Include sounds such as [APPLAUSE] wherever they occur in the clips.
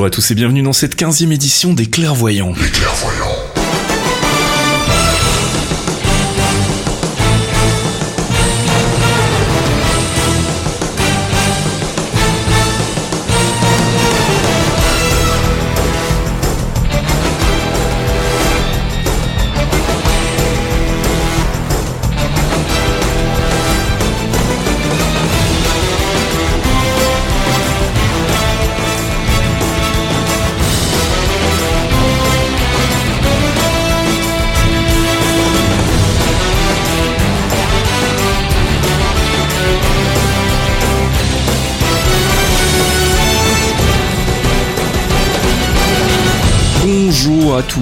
Bonjour à tous et bienvenue dans cette 15e édition des Clairvoyants. Les clairvoyants.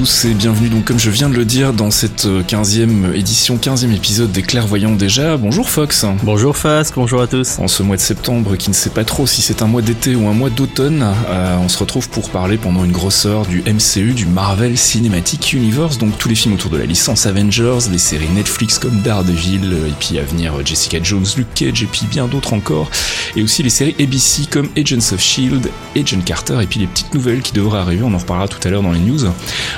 Tous et bienvenue donc comme je viens de le dire dans cette 15e édition, 15e épisode des Clairvoyants déjà. Bonjour Fox. Bonjour Fasque, bonjour à tous. En ce mois de septembre qui ne sait pas trop si c'est un mois d'été ou un mois d'automne, euh, on se retrouve pour parler pendant une grosse heure du MCU, du Marvel Cinematic Universe, donc tous les films autour de la licence Avengers, les séries Netflix comme Daredevil, et puis à venir Jessica Jones, Luke Cage et puis bien d'autres encore, et aussi les séries ABC comme Agents of Shield, Agent Carter et puis les petites nouvelles qui devraient arriver, on en reparlera tout à l'heure dans les news.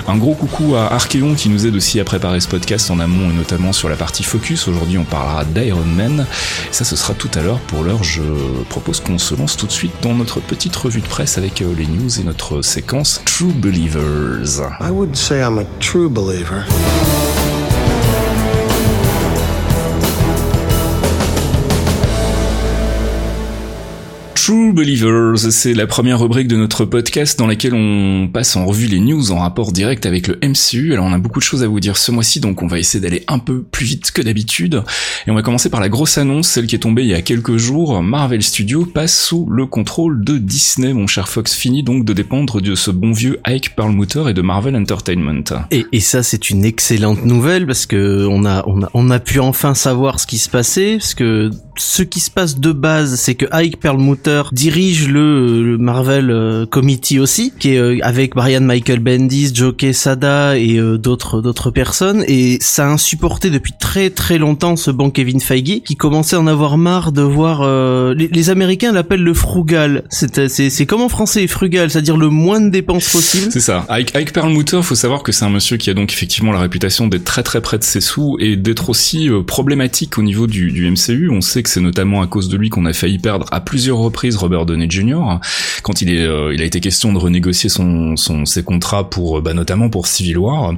Un gros coucou à Archeon qui nous aide aussi à préparer ce podcast en amont et notamment sur la partie focus. Aujourd'hui, on parlera d'Iron Man. Ça, ce sera tout à l'heure. Pour l'heure, je propose qu'on se lance tout de suite dans notre petite revue de presse avec euh, les news et notre séquence True Believers. I wouldn't say I'm a true believer. True Believers, c'est la première rubrique de notre podcast dans laquelle on passe en revue les news en rapport direct avec le MCU. Alors on a beaucoup de choses à vous dire ce mois-ci, donc on va essayer d'aller un peu plus vite que d'habitude. Et on va commencer par la grosse annonce, celle qui est tombée il y a quelques jours. Marvel Studios passe sous le contrôle de Disney, mon cher Fox, finit donc de dépendre de ce bon vieux Ike Perlmutter et de Marvel Entertainment. Et, et ça c'est une excellente nouvelle parce que on a, on a on a pu enfin savoir ce qui se passait parce que ce qui se passe de base c'est que Ike Perlmutter dirige le, Marvel euh, Committee aussi qui est euh, avec Brian Michael Bendis, Joe Quesada et euh, d'autres d'autres personnes et ça a insupporté depuis très très longtemps ce bon Kevin Feige qui commençait à en avoir marre de voir les, les Américains l'appellent le frugal c'est c'est comme en français frugal c'est-à-dire le moins de dépenses possible C'est ça. Ike, Ike Perlmutter, faut savoir que c'est un monsieur qui a donc effectivement la réputation d'être très très près de ses sous et d'être aussi problématique au niveau du, du MCU. On sait c'est notamment à cause de lui qu'on a failli perdre à plusieurs reprises Robert Downey Jr. quand il est, euh, il a été question de renégocier son, son ses contrats pour, euh, bah, notamment pour Civil War.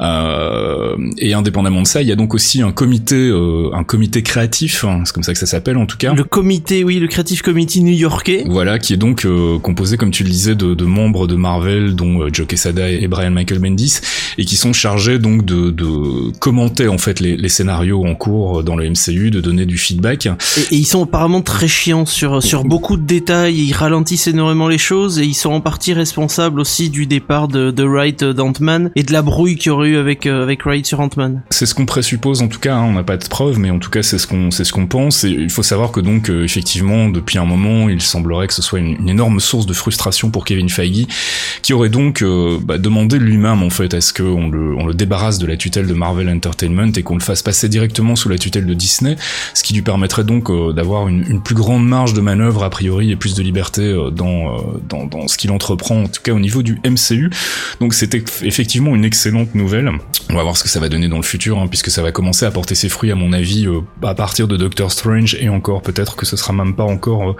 Euh, et indépendamment de ça, il y a donc aussi un comité, euh, un comité créatif, hein, c'est comme ça que ça s'appelle en tout cas. le comité oui le Creative Committee new-yorkais Voilà, qui est donc euh, composé, comme tu le disais, de, de membres de Marvel, dont Joe Quesada et Brian Michael Bendis, et qui sont chargés donc de, de commenter en fait les, les scénarios en cours dans le MCU, de donner du feedback. Et, et ils sont apparemment très chiants sur sur beaucoup de détails. Ils ralentissent énormément les choses et ils sont en partie responsables aussi du départ de, de Wright d'Ant-Man et de la brouille qu'il y aurait eu avec euh, avec Wright sur Ant-Man. C'est ce qu'on présuppose en tout cas, hein, on n'a pas de preuves, mais en tout cas c'est ce qu'on c'est ce qu'on pense. Et il faut savoir que donc euh, effectivement depuis un moment, il semblerait que ce soit une, une énorme source de frustration pour Kevin Feige, qui aurait donc euh, bah, demandé lui-même en fait à ce qu'on le on le débarrasse de la tutelle de Marvel Entertainment et qu'on le fasse passer directement sous la tutelle de Disney, ce qui lui permettrait donc euh, d'avoir une, une plus grande marge de manœuvre a priori et plus de liberté euh, dans, euh, dans dans ce qu'il entreprend en tout cas au niveau du MCU. Donc c'était effectivement une excellente nouvelle. On va voir ce que ça va donner dans le futur, hein, puisque ça va commencer à porter ses fruits, à mon avis, à partir de Doctor Strange, et encore, peut-être que ce sera même pas encore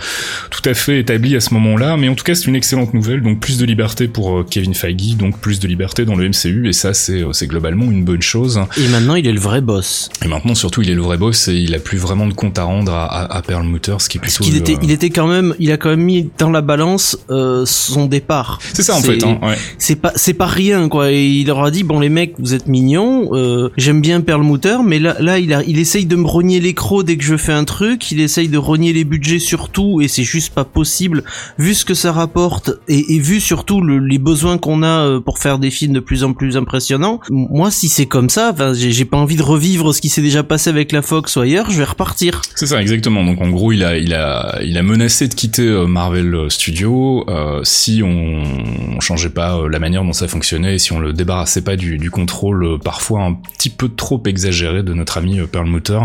tout à fait établi à ce moment-là, mais en tout cas, c'est une excellente nouvelle, donc plus de liberté pour Kevin Feige, donc plus de liberté dans le MCU, et ça, c'est globalement une bonne chose. Et maintenant, il est le vrai boss. Et maintenant, surtout, il est le vrai boss, et il a plus vraiment de compte à rendre à, à, à Perlmutter, ce qui est Parce plutôt... qu'il était, il était quand même, il a quand même mis dans la balance euh, son départ. C'est ça, en fait, hein, ouais. C'est pas, c'est pas rien quoi. Et il leur a dit bon les mecs, vous êtes mignons, euh, j'aime bien Perlmutter, mais là, là il a, il essaye de me rogner les crocs dès que je fais un truc. Il essaye de rogner les budgets surtout, et c'est juste pas possible vu ce que ça rapporte et, et vu surtout le- les besoins qu'on a euh, pour faire des films de plus en plus impressionnants. Moi, si c'est comme ça, j'ai j'ai pas envie de revivre ce qui s'est déjà passé avec la Fox ou ailleurs. Je vais repartir. C'est ça, exactement. Donc en gros, il a, il a, il a menacé de quitter euh, Marvel Studios euh, si on, changeait pas euh, la manière dont ça fonctionnait et si on le débarrassait pas du, du contrôle parfois un petit peu trop exagéré de notre ami Perlmutter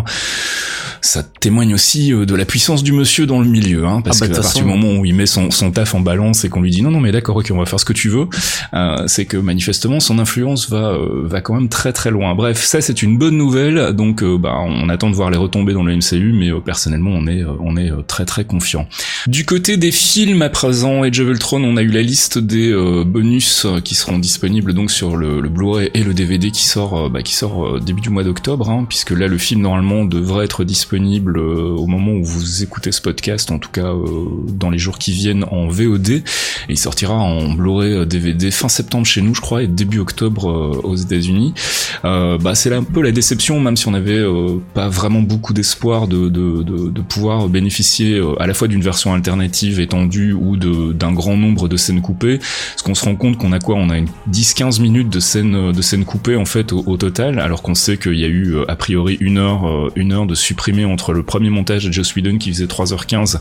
ça témoigne aussi de la puissance du monsieur dans le milieu, hein, parce ah bah, qu'à partir du moment où il met son, son taf en balance et qu'on lui dit non non mais d'accord ok on va faire ce que tu veux, euh, c'est que manifestement son influence va va quand même très très loin. Bref, ça c'est une bonne nouvelle, donc bah on attend de voir les retombées dans le MCU, mais personnellement on est on est très très confiant. Du côté des films à présent, Age of Ultron, on a eu la liste des bonus qui seront disponibles donc sur le, le Blu-ray et le DVD qui sort bah, qui sort début du mois d'octobre, hein, puisque là le film normalement devrait être disponible au moment où vous écoutez ce podcast, en tout cas dans les jours qui viennent en VOD, et il sortira en Blu-ray DVD fin septembre chez nous, je crois, et début octobre aux États-Unis. bah c'est là un peu la déception, même si on avait pas vraiment beaucoup d'espoir de, de, de, de, pouvoir bénéficier à la fois d'une version alternative étendue ou d'un grand nombre de scènes coupées, parce qu'on se rend compte qu'on a quoi? On a 10-15 minutes de scènes de scènes coupées en fait au, total, alors qu'on sait qu'il y a eu a priori une heure une heure de supprimer entre le premier montage de Joss Whedon qui faisait 3h15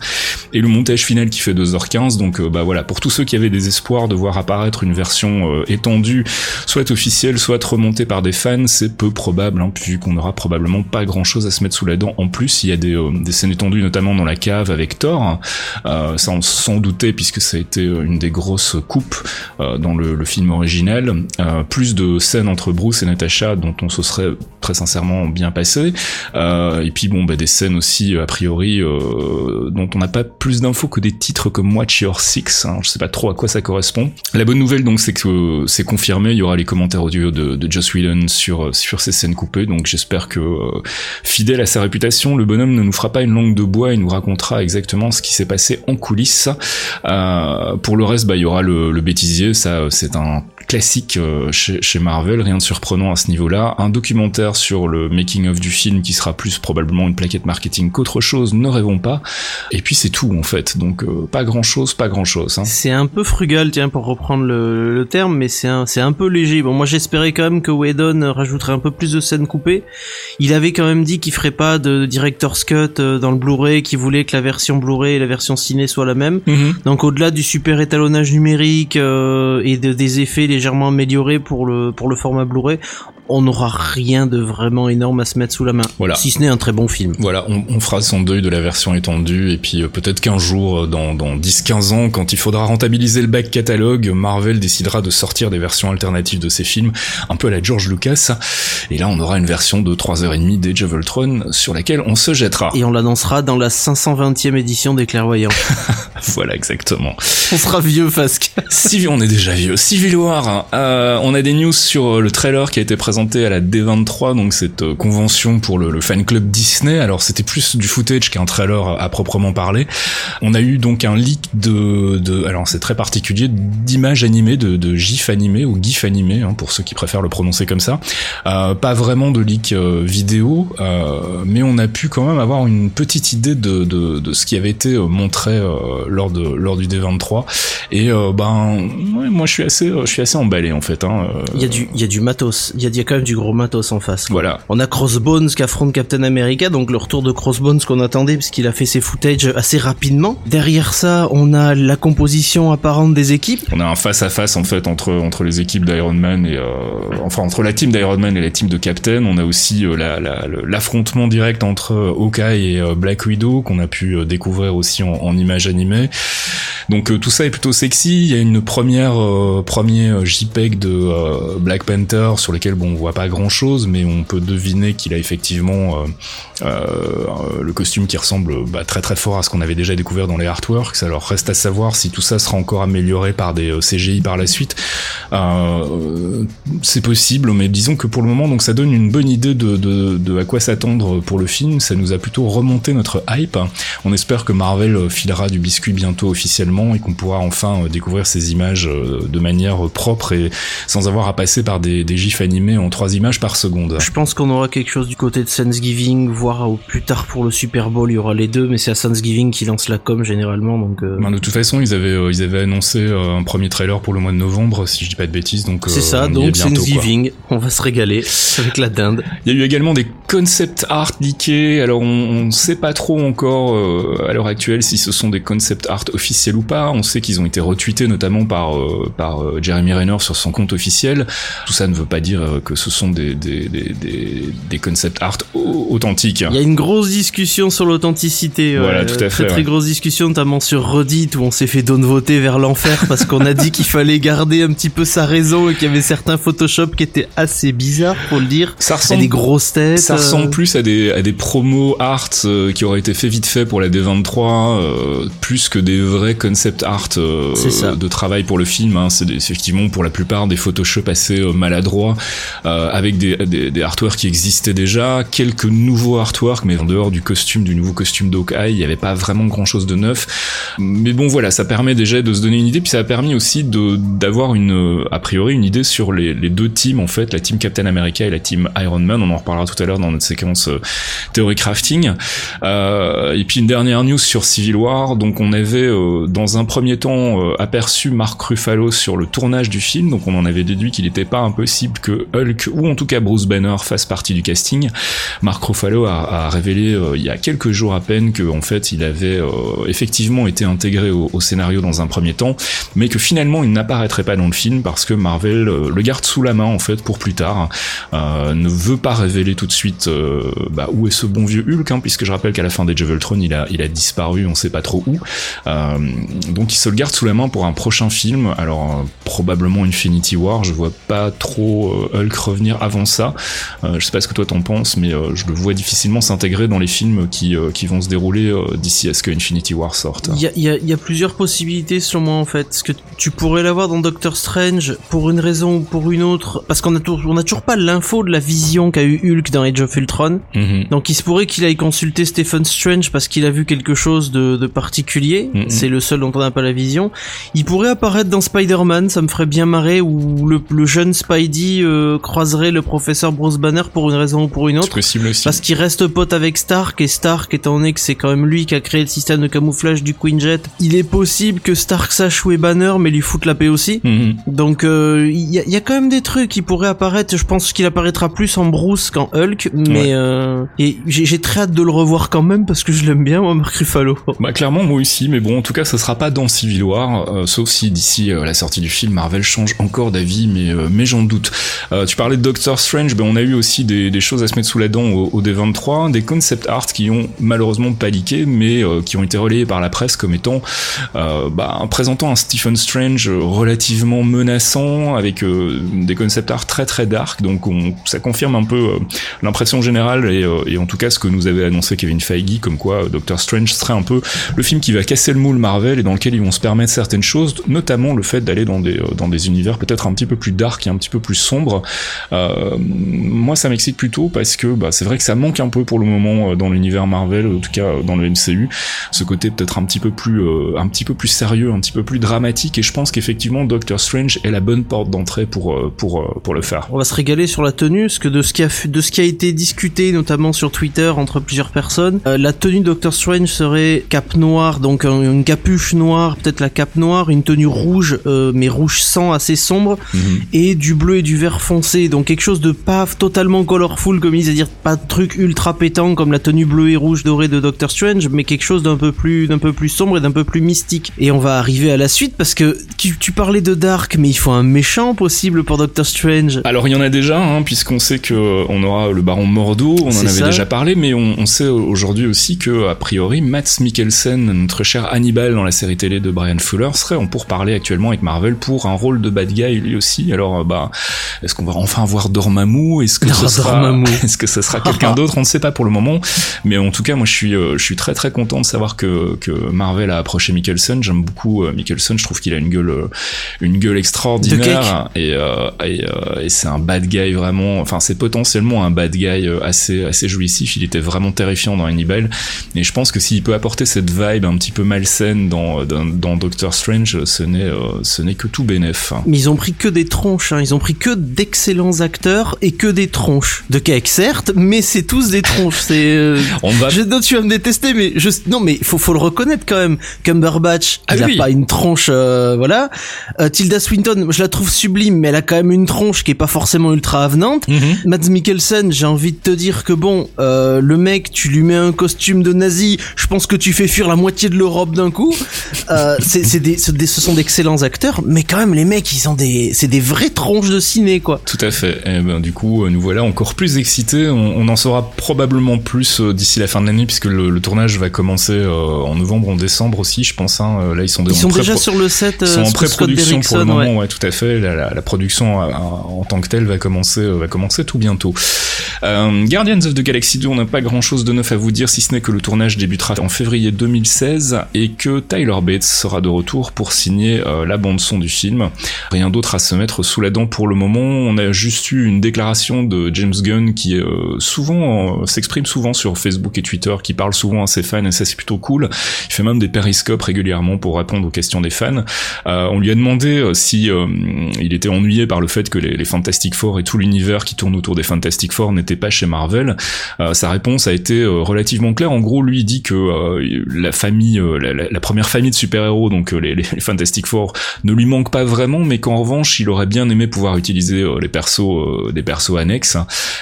et le montage final qui fait 2h15. Donc bah voilà, pour tous ceux qui avaient des espoirs de voir apparaître une version étendue, soit officielle, soit remontée par des fans, c'est peu probable, hein, vu qu'on aura probablement pas grand chose à se mettre sous la dent. En plus, il y a des, scènes étendues, notamment dans la cave avec Thor. Euh, ça, on s'en doutait puisque ça a été une des grosses coupes euh, dans le, film original. Euh, plus de scènes entre Bruce et Natasha dont on se serait très sincèrement bien passé. et puis bon, bah, des scènes aussi a priori dont on n'a pas plus d'infos que des titres comme Watch Your Six. Hein, je sais pas trop à quoi ça correspond. La bonne nouvelle donc c'est que c'est confirmé. Il y aura les commentaires audio de, de Joss Whedon sur sur ces scènes coupées. Donc j'espère que fidèle à sa réputation, le bonhomme ne nous fera pas une langue de bois. Il nous racontera exactement ce qui s'est passé en coulisses. Euh, pour le reste, bah il y aura le, le bêtisier. Ça, c'est un classique euh, chez, chez, Marvel, rien de surprenant à ce niveau-là. Un documentaire sur le making-of du film qui sera plus probablement une plaquette marketing qu'autre chose, ne rêvons pas. Et puis c'est tout en fait, donc euh, pas grand-chose, pas grand-chose. Hein. C'est un peu frugal, tiens, pour reprendre le, le terme, mais c'est un, un peu léger. Bon, moi j'espérais quand même que Whedon rajouterait un peu plus de scènes coupées. Il avait quand même dit qu'il ferait pas de director's cut euh, dans le Blu-ray, qu'il voulait que la version Blu-ray et la version ciné soient la même. Mm-hmm. Donc au-delà du super étalonnage numérique euh, et de, des effets légèrement amélioré pour le pour le format Blu-ray on n'aura rien de vraiment énorme à se mettre sous la main. Voilà. Si ce n'est un très bon film. Voilà, on, on, fera son deuil de la version étendue et puis euh, peut-être qu'un jour, dans, dans 10-15 ans, quand il faudra rentabiliser le back catalogue, Marvel décidera de sortir des versions alternatives de ses films, un peu à la George Lucas. Et là, on aura une version de 3h30 d'Age of Ultron sur laquelle on se jettera. Et on l'annoncera dans la 520e édition des Clairvoyants. [LAUGHS] voilà, exactement. On sera vieux, Fasque. Civil, on est déjà vieux. Civil War, euh, on a des news sur le trailer qui a été présenté à la D23, donc cette euh, convention pour le, le, fan club Disney. Alors c'était plus du footage qu'un trailer à, proprement parler. On a eu donc un leak de, de alors c'est très particulier, d'images animées, de, de gifs animés ou gif animés, hein, pour ceux qui préfèrent le prononcer comme ça. Euh, pas vraiment de leak euh, vidéo, euh, mais on a pu quand même avoir une petite idée de, de, de ce qui avait été euh, montré lors de lors du D23. Et ben ouais, moi je suis assez je suis assez emballé en fait. Hein, il y a du il y a du matos, il y a, y a quand même du gros matos en face. Voilà. On a Crossbones qui affronte Captain America, donc le retour de Crossbones qu'on attendait puisqu'il a fait ses footage assez rapidement. Derrière ça, on a la composition apparente des équipes. On a un face à face en fait entre entre les équipes d'Iron Man et euh, enfin entre la team d'Iron Man et la team de Captain. On a aussi euh, l'affrontement la, direct entre euh, Hawkeye et Black Widow qu'on a pu découvrir aussi en, en images animées. Donc tout ça est plutôt sexy. Il y a une première premier JPEG de Black Panther sur lequel bon on voit pas grand chose, mais on peut deviner qu'il a effectivement euh, le costume qui ressemble bah, très très fort à ce qu'on avait déjà découvert dans les artworks. Alors reste à savoir si tout ça sera encore amélioré par des euh, CGI par la suite. Euh, c'est possible, mais disons que pour le moment, donc ça donne une bonne idée de, de, de à quoi s'attendre pour le film. Ça nous a plutôt remonté notre hype. On espère que Marvel filera du biscuit bientôt officiellement et qu'on pourra enfin découvrir ces images de manière propre et sans avoir à passer par des, gifs animés en 3 images par seconde. Je pense qu'on aura quelque chose du côté de Thanksgiving, voire au plus tard pour le Super Bowl, il y aura les deux, mais c'est à Thanksgiving qui lance la com généralement, donc. Ben, de toute façon, ils avaient ils avaient annoncé un premier trailer pour le mois de novembre, si je dis pas de bêtises, donc. C'est ça, donc Thanksgiving, on va se régaler avec la dinde. Il y a eu également des concept art leakés. Alors on, on sait pas trop encore euh, à l'heure actuelle si ce sont des concept art officiels ou pas. On sait qu'ils ont été retweetés notamment par euh, par euh, Jeremy Renner sur son compte officiel. Tout ça ne veut pas dire que ce sont des des, des, des, des concept art authentiques. Il y a une grosse discussion sur l'authenticité. Voilà, tout à fait. Très très grosse discussion notamment sur Reddit où on s'est fait voter vers l'enfer [LAUGHS] parce qu'on a dit qu'il fallait garder un petit peu sa raison et qu'il y avait certains Photoshop qui étaient assez bizarres, faut le dire. Ça ressemble des grosses têtes. Ça ressemble plus à des à des promos art euh, qui auraient été fait vite fait pour la D23 euh, plus que des vrais concept art euh, de travail pour le film. Hein. C'est effectivement pour la plupart des Photoshop assez maladroits avec des, des, des artworks qui existaient déjà, quelques nouveaux artworks, mais en dehors du costume, du nouveau costume d'Hawkeye, il n'y avait pas vraiment grand chose de neuf. Mais bon voilà, ça permet déjà de se donner une idée, puis ça a permis aussi d'avoir une a priori une idée sur les, les deux teams en fait, la team Captain America et la team Iron Man. On en reparlera tout à l'heure dans notre séquence euh, théorie crafting. Euh, et puis une dernière news sur Civil War. Donc on avait euh, dans un premier temps euh, aperçu Mark Ruffalo sur le tournage du film. Donc on en avait déduit qu'il n'était pas impossible que Hulk ou en tout cas Bruce Banner fasse partie du casting. Mark Ruffalo a, a révélé il y a quelques jours à peine que en fait il avait effectivement été intégré au, scénario dans un premier temps, mais que finalement il n'apparaîtrait pas dans le film parce que Marvel le garde sous la main en fait pour plus tard. ne veut pas révéler tout de suite euh, bah, où est ce bon vieux Hulk, hein, puisque je rappelle qu'à la fin des Javeltron, il a, il a disparu, on sait pas trop où. Euh, donc il se le garde sous la main pour un prochain film. Alors euh, probablement Infinity War, je vois pas trop Hulk revenir avant ça. je sais pas ce que toi t'en penses, mais je le vois difficilement s'intégrer dans les films qui, qui vont se dérouler d'ici à ce que Infinity War sorte. Il y a, y, a, y a, plusieurs possibilités selon moi en fait. Ce que tu pourrais l'avoir dans Doctor Strange pour une raison ou pour une autre, parce qu'on a, on a toujours pas l'info de la vision qu'a eu Hulk dans Age of Ultron. Mhm. Donc il se pourrait qu'il aille consulter Stephen Strange parce qu'il a vu quelque chose de, de particulier. Mhm. C'est le seul dont on n'a pas la vision. Il pourrait apparaître dans Spider-Man, ça me ferait bien marrer, où le, le jeune Spidey euh, croiserait le professeur Bruce Banner pour une raison ou pour une autre. Possible aussi. Parce qu'il reste pote avec Stark et Stark, étant donné que c'est quand même lui qui a créé le système de camouflage du Quinjet, il est possible que Stark sache où est Banner mais lui foute la paix aussi. Mhm. Donc euh, il y, a, y, a, quand même des trucs qui pourraient apparaître. Je pense qu'il apparaîtra plus en Bruce qu'en Hulk, mais euh, et j'ai très hâte de le revoir quand même parce que je l'aime bien moi Mark Ruffalo. Bah clairement moi aussi, mais bon en tout cas ça sera pas dans Civil War, euh, sauf si d'ici euh, la sortie du film Marvel change encore d'avis, mais mais j'en doute. tu parlais de Doctor Strange, ben on a eu aussi des, des choses à se mettre sous la dent au, au, D23, des concept art qui ont malheureusement leaké, mais qui ont été relayés par la presse comme étant bah, présentant un Stephen Strange relativement menaçant avec des concept art très très dark, donc on, ça confirme un peu l'impression générale et, euh, et, en tout cas ce que nous avait annoncé Kevin Feige comme quoi euh, Doctor Strange serait un peu le film qui va casser le moule Marvel et dans lequel ils vont se permettre certaines choses notamment le fait d'aller dans des euh, dans des univers peut-être un petit peu plus dark et un petit peu plus sombres. Euh, moi ça m'excite plutôt parce que bah, c'est vrai que ça manque un peu pour le moment dans l'univers Marvel en tout cas dans le MCU ce côté peut-être un petit peu plus euh, un petit peu plus sérieux un petit peu plus dramatique et je pense qu'effectivement Doctor Strange est la bonne porte d'entrée pour pour pour le faire on va se régaler sur la tenue parce que de ce qui a de ce qui a été discuté notamment sur Twitter entre plusieurs personnes. Euh, la tenue de Doctor Strange serait cape noire, donc une capuche noire, peut-être la cape noire, une tenue rouge, euh, mais rouge sang assez sombre, mhm. et du bleu et du vert foncé, donc quelque chose de pas totalement colorful comme ils c'est-à-dire pas de truc ultra pétant comme la tenue bleue et rouge dorée de Doctor Strange, mais quelque chose d'un peu plus d'un peu plus sombre et d'un peu plus mystique. Et on va arriver à la suite parce que tu, tu, parlais de Dark, mais il faut un méchant possible pour Doctor Strange. Alors il y en a déjà, hein, puisqu'on sait que on aura le baron Mordo, on en avait déjà parlé, mais on, on sait aujourd'hui aussi que, a priori, Matt Mikkelsen, notre cher Hannibal dans la série télé de Brian Fuller, serait en parler actuellement avec Marvel pour un rôle de bad guy lui aussi. Alors, euh, bah, est-ce qu'on va enfin voir Dormammu? Est-ce que, [LAUGHS] ce sera, [LAUGHS] est-ce que ce sera quelqu'un [LAUGHS] d'autre? On ne pas pour le moment, mais en tout cas, moi, je suis, euh, je suis très très content de savoir que, que Marvel a approché Mikkelsen. J'aime beaucoup euh, Mikkelsen. Je trouve qu'il a une gueule, une gueule extraordinaire et, et, et c'est un bad guy vraiment. Enfin, c'est potentiellement un bad guy assez assez jouissif. Il était vraiment terrifiant dans Hannibal. Et je pense que s'il peut apporter cette vibe un petit peu malsaine dans, dans, Doctor Strange, ce n'est, euh, ce n'est que tout bénef. Mais ils ont pris que des tronches, hein. ils ont pris que d'excellents acteurs et que des tronches. De cake certes, mais c'est tous des tronches. C'est. euh, On va Je, non, tu vas me détester, mais je, non, mais faut, faut le reconnaître quand même. Cumberbatch, Ah il oui. a pas une tronche, euh, voilà. Euh, Tilda Swinton, je la trouve sublime, mais elle a quand même une tronche qui est pas forcément ultra avenante. Mhm. Mads Mikkelsen, j'ai envie de te dire que bon, le mec, tu lui mets un costume de nazi, je pense que tu fais fuir la moitié de l'Europe d'un coup. C'est, des, ce sont d'excellents acteurs, mais quand même les mecs, ils ont des, c'est des vraies tronches de ciné quoi. Tout à fait. Et ben, du coup, nous voilà encore plus excités. On, on en saura probablement plus euh, d'ici la fin de l'année, puisque le, le tournage va commencer euh, en novembre, en décembre aussi, je pense. Hein. Euh, Là, ils sont, Ils déjà sur le set. Ils sont en pré-production pour le moment, ouais. ouais. tout à fait. La, la- la production en tant que telle va commencer, va commencer tout bientôt. Euh, Guardians of the Galaxy 2, on n'a pas grand-chose de neuf à vous dire, si ce n'est que le tournage débutera en février 2016 et que Tyler Bates sera de retour pour signer euh, la bande son du film. Rien d'autre à se mettre sous la dent pour le moment. On a juste eu une déclaration de James Gunn qui euh, souvent euh, s'exprime souvent sur Facebook et Twitter, qui parle souvent à ses fans et ça c'est plutôt cool. Il fait même des périscopes régulièrement pour répondre aux questions des fans. Euh, on lui a demandé euh, si euh, il était ennuyé par le fait que les, les Fantastic Four et tout l'univers qui tourne autour des Fantastic Four n'était pas chez Marvel. Euh, sa réponse a été relativement claire. En gros, lui il dit que euh, la famille, euh, la, la- la première famille de super-héros, donc les, les Fantastic Four, ne lui manque pas vraiment, mais qu'en revanche, il aurait bien aimé pouvoir utiliser les persos, euh, des persos annexes,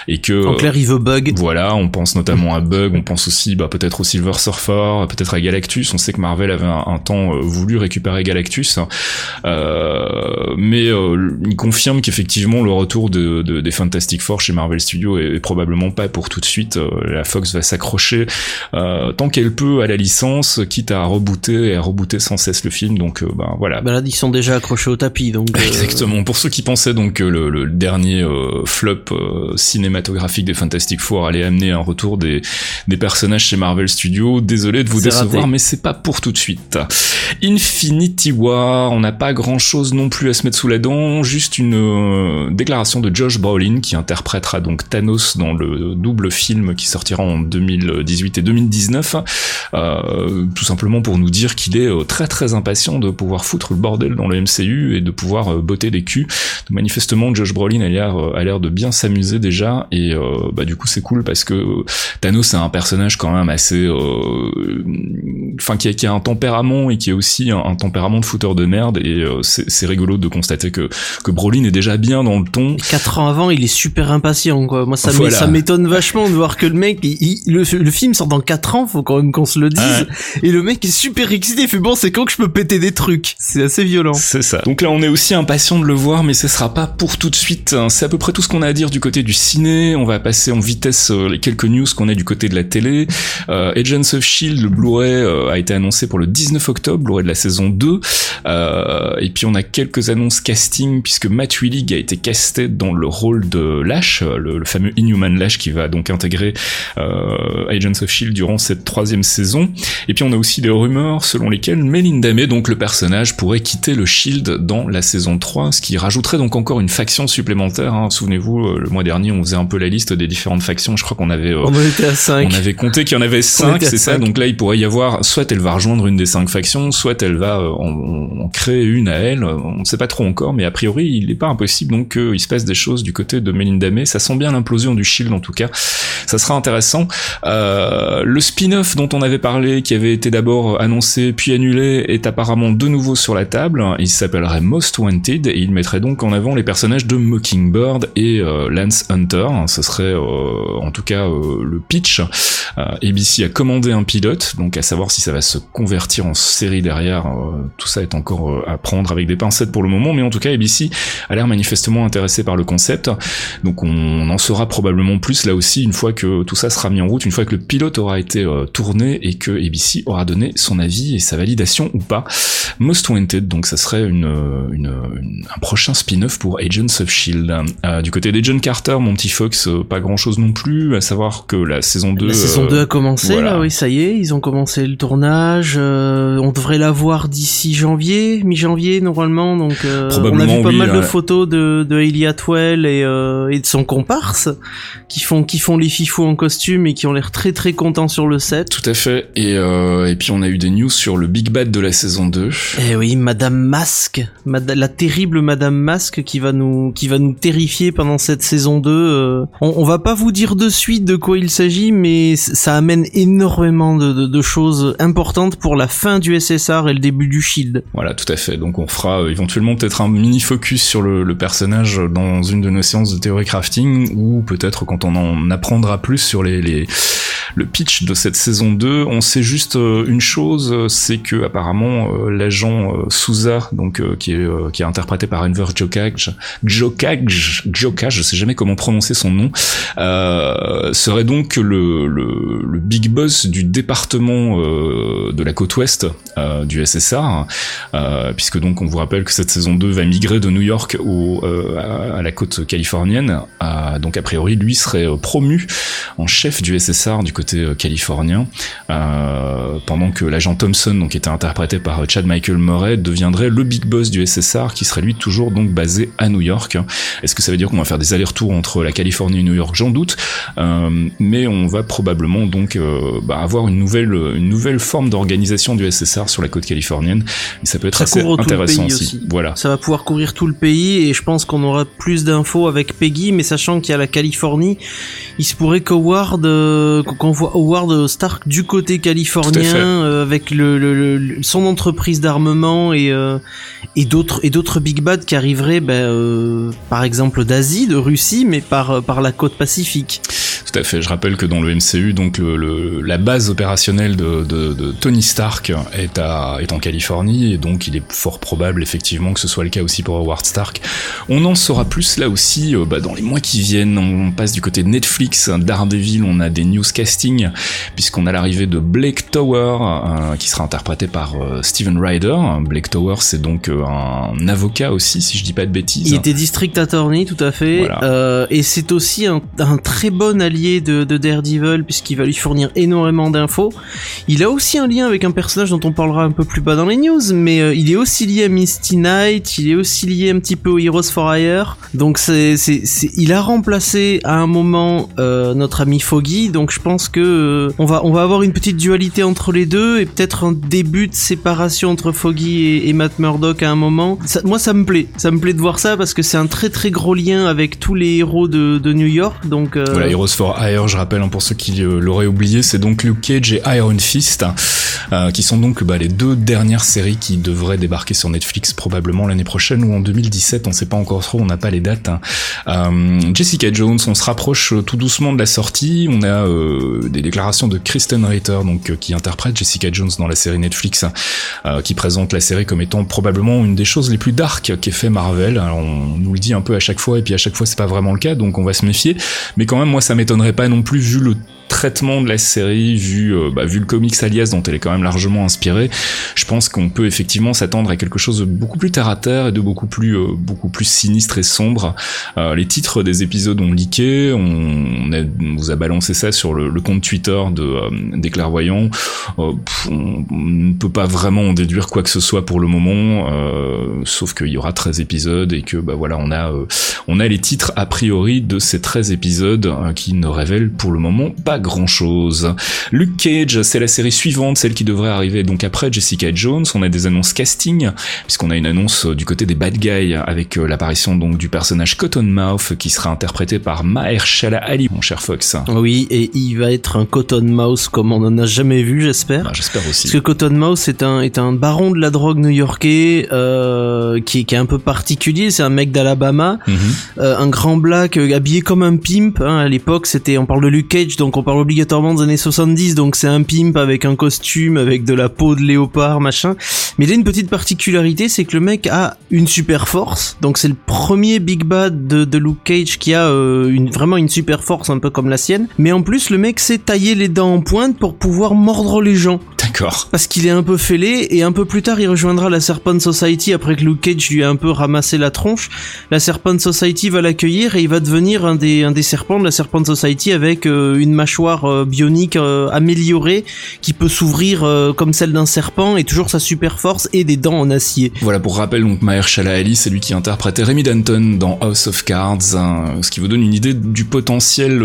et que En clair, il veut bug. voilà, on pense notamment à Bug, on pense aussi bah, peut-être au Silver Surfer, peut-être à Galactus. On sait que Marvel avait un, un temps euh, voulu récupérer Galactus, Euh, mais euh, il confirme qu'effectivement le retour de, de- des Fantastic Four chez Marvel Studios est, est probablement pas pour tout de suite. Euh, la Fox va s'accrocher euh, tant qu'elle peut à la licence, quitte à rebooter et à rebooter sans cesse le film. Donc bah, voilà, Bah là, ils sont déjà accrochés au tapis, donc. Exactement. Pour ceux qui pensaient donc que le, le dernier euh, flop euh, cinématographique des Fantastic Four allait amener un retour des, des personnages chez Marvel Studios, désolé de vous décevoir, raté. mais c'est pas pour tout de suite. Infinity War, on n'a pas grand chose non plus à se mettre sous la dent, juste une euh, déclaration de Josh Brolin qui interprétera donc Thanos dans le double film qui sortira en 2018 et 2019, euh, tout simplement pour nous dire qu'il est euh, très très impatient de pouvoir foutre le bordel dans le MCU et de pouvoir botter des culs. Donc, manifestement, Josh Brolin a l'air de bien s'amuser déjà et bah du coup c'est cool parce que euh, Thanos c'est un personnage quand même assez, euh, enfin qui a, qui a un tempérament et qui a aussi un, un tempérament de fouteur de merde et euh, c'est rigolo de constater que que Brolin est déjà bien dans le ton. Quatre ans avant, il est super impatient, quoi. Moi, ça Voilà. m'étonne vachement de voir que le mec, il- il- le, le film sort dans quatre ans, faut quand même qu'on se le dise. Ouais. Et le mec est super excité, il fait bon, c'est quand que je peux péter des trucs? C'est assez violent. C'est ça. Donc là, on est aussi impatient de le voir, mais ce sera pas pour tout de suite. C'est à peu près tout ce qu'on a à dire du côté du ciné. On va passer en vitesse euh, les quelques news qu'on a du côté de la télé. Euh, Agents of Shield, le Blu-ray euh, a été annoncé pour le 19 octobre, Blu-ray de la saison 2. Euh, et puis on a quelques annonces casting puisque Matt Willig a été casté dans le rôle de Lash, le, le fameux Inhuman Lash qui va donc intégrer euh, Agents of Shield durant cette troisième saison. Et puis on a aussi des rumeurs selon lesquelles Melinda May, donc le personnage, pourrait quitter le Shield dans la saison 3, ce qui rajouterait donc encore une faction supplémentaire. hein. Souvenez-vous, euh, le mois dernier, on faisait un peu la liste des différentes factions. Je crois qu'on avait euh, On 5. avait compté qu'il y en avait cinq, était à c'est ça. Donc là, il pourrait y avoir, soit elle va rejoindre une des cinq factions, soit elle va euh, en, créer une à elle. On ne sait pas trop encore, mais a priori, il n'est pas impossible donc qu'il se passe des choses du côté de Melinda May. Ça sent bien l'implosion du Shield en tout cas. Ça sera intéressant. Euh, le spin-off dont on avait parlé, qui avait été d'abord annoncé puis annulé, est apparemment de nouveau sur la table. Il s'appellerait Most Wanted et il mettrait donc en avant les personnages de Mockingbird et euh, Lance Hunter. Ce serait euh, en tout cas euh, le pitch. Euh, ABC a commandé un pilote, donc à savoir si ça va se convertir en série derrière. euh, tout ça est encore euh, à prendre avec des pincettes pour le moment, mais en tout cas ABC a l'air manifestement intéressé par le concept. Donc on en saura probablement plus là aussi une fois que tout ça sera mis en route, une fois que le pilote aura été euh, tourné et que ABC aura donné son avis et sa validation ou pas. Most Wanted, donc ça serait une, une, une- un prochain spin-off pour Agents of Shield. Du côté d'Agent Carter, mon petit Fox, pas grand chose non plus, à savoir que la saison 2... La saison euh, 2 a commencé, voilà. là, oui, ça y est, ils ont commencé le tournage. euh, on devrait la voir d'ici janvier, mi-janvier normalement. Donc euh, on a vu pas oui, mal de photos de, de Atwell et, euh, et de son comparse qui font qui font les fifous en costume et qui ont l'air très très contents sur le set. Tout à fait. Et, et puis on a eu des news sur le Big Bad de la saison 2. Eh oui, Madame Masque, la terrible Madame Masque qui va nous qui va nous terrifier pendant cette saison 2. euh. On, on va pas vous dire de suite de quoi il s'agit, mais ça amène énormément de, de- de choses importantes pour la fin du SSR et le début du Shield. Voilà, tout à fait. Donc on fera euh, éventuellement peut-être un mini focus sur le, personnage dans une de nos séances de théorie crafting, ou peut-être quand on en apprendra plus sur les le pitch de cette saison 2. On sait juste euh, une chose, euh, c'est que apparemment euh, l'agent Souza, donc qui est interprété par Enver Jokaj, Jokaj, Jokaj, je sais jamais comment prononcer son nom, serait donc le, big boss du département de la côte ouest du SSR, euh, puisque donc on vous rappelle que cette saison 2 va migrer de New York à, à la côte californienne. Donc a priori, lui serait promu en chef du SSR du côté euh, californien, euh, pendant que l'agent Thompson, donc qui était interprété par euh, Chad Michael Murray, deviendrait le big boss du SSR, qui serait lui toujours donc basé à New York. Est-ce que ça veut dire qu'on va faire des allers-retours entre la Californie et New York? J'en doute, mais on va probablement donc bah, avoir une nouvelle une nouvelle forme d'organisation du SSR sur la côte californienne, et ça peut être Ça assez intéressant aussi. aussi. Voilà. Ça va pouvoir couvrir tout le pays et je pense qu'on aura plus d'infos avec Peggy, mais sachant qu'il y a la Californie, il se pourrait qu'Howard, euh, qu'on voit Howard Stark du côté californien euh, avec le, le- le- son entreprise d'armement et euh, et d'autres et d'autres big bad qui arriveraient, ben, euh, par exemple d'Asie, de Russie, mais par par la côte pacifique. Tout à fait. Je rappelle que dans le MCU, donc le, le- la base opérationnelle de, de- de Tony Stark est, à, est en Californie et donc il est fort probable effectivement que ce soit le cas aussi pour Howard Stark. On en saura plus là aussi euh, bah, dans les mois qui viennent. On passe du côté de Netflix, Daredevil, on a des news casting puisqu'on a l'arrivée de Blake Tower euh, qui sera interprété par euh, Steven Ryder. Blake Tower, c'est donc euh, un avocat aussi, si je dis pas de bêtises. Il était district attorney, tout à fait. Voilà. Et c'est aussi un, un très bon allié de, de Daredevil, puisqu'il va lui fournir énormément d'infos. Il a aussi un lien avec un personnage dont on parlera un peu plus bas dans les news, mais euh, il est aussi lié à Misty Knight, il est aussi lié un petit peu aux Heroes for Hire. Donc c'est, il a remplacé à un moment euh, notre ami Foggy, donc je pense que euh, on va, on va avoir une petite dualité entre les deux et peut-être un début de séparation entre Foggy et, Matt Murdock à un moment. Moi, ça me plaît. Ça me plaît de voir ça parce que c'est un très très gros lien avec tous les héros de, de New York. Donc, Voilà, Heroes for Hire, je rappelle hein, pour ceux qui euh, l'auraient oublié, c'est donc Luke Cage et Iron Fist, euh, qui sont donc bah, les deux dernières séries qui devraient débarquer sur Netflix probablement l'année prochaine ou en 2017, on sait pas encore trop, on n'a pas les dates. hein. Euh, Jessica Jones, on se rapproche euh, tout doucement de la sortie, on a euh, des déclarations de Kristen Ritter, donc euh, qui interprète Jessica Jones dans la série Netflix, euh, qui présente la série comme étant probablement une des choses les plus dark qu'ait fait Marvel. Alors, on nous le dit un peu à chaque fois, et puis à chaque fois c'est pas vraiment le cas, donc on va se méfier. Mais quand même, moi, ça m'étonnerait pas non plus vu le traitement de la série, vu euh, bah, vu le comics alias dont elle est quand même largement inspirée. Je pense qu'on peut effectivement s'attendre à quelque chose de beaucoup plus terre à terre et de beaucoup plus euh, beaucoup plus sinistre et sombre. Euh, les titres des épisodes ont leaké, on, on, a- on vous a balancé ça sur le, le compte Twitter de euh, des clairvoyants. On, ne peut pas vraiment en déduire quoi que ce soit pour le moment, sauf qu'il y aura 13 épisodes et que bah voilà, on a on a les titres a priori de ces 13 épisodes qui ne révèlent pour le moment pas grand chose. Luke Cage, c'est la série suivante, celle qui devrait arriver donc après Jessica Jones. On a des annonces casting, puisqu'on a une annonce euh, du côté des bad guys avec euh, l'apparition donc du personnage Cottonmouth qui sera interprété par Mahershala Ali, mon cher Fox. Oui, et il va être un Cotton Mouse comme on en a jamais vu, j'espère. Ah, J'espère aussi. Parce que Cotton Mouse est un est un baron de la drogue new-yorkais euh, qui est qui est un peu particulier. C'est un mec d'Alabama, Mhm. euh, un grand black habillé comme un pimp. Hein, à l'époque, c'était on parle de Luke Cage, donc on parle obligatoirement des années 70. Donc c'est un pimp avec un costume, avec de la peau de léopard, machin. Mais il a une petite particularité, c'est que le mec a une super force. Donc c'est le premier big bad de, Luke Cage qui a euh, vraiment une super force, un peu comme la sienne. Mais en plus, le mec sait tailler les dents en pointe pour pouvoir mordre les gens. D'accord. Parce qu'il est un peu fêlé et un peu plus tard il rejoindra la Serpent Society après que Luke Cage lui a un peu ramassé la tronche. La Serpent Society va l'accueillir et il va devenir un des, un des serpents de la Serpent Society avec euh, une mâchoire euh, bionique euh, améliorée qui peut s'ouvrir comme celle d'un serpent et toujours sa super force et des dents en acier. Voilà pour rappel donc Mahershala Ali c'est lui qui interprétait Remy Danton dans House of Cards, hein, ce qui vous donne une idée du potentiel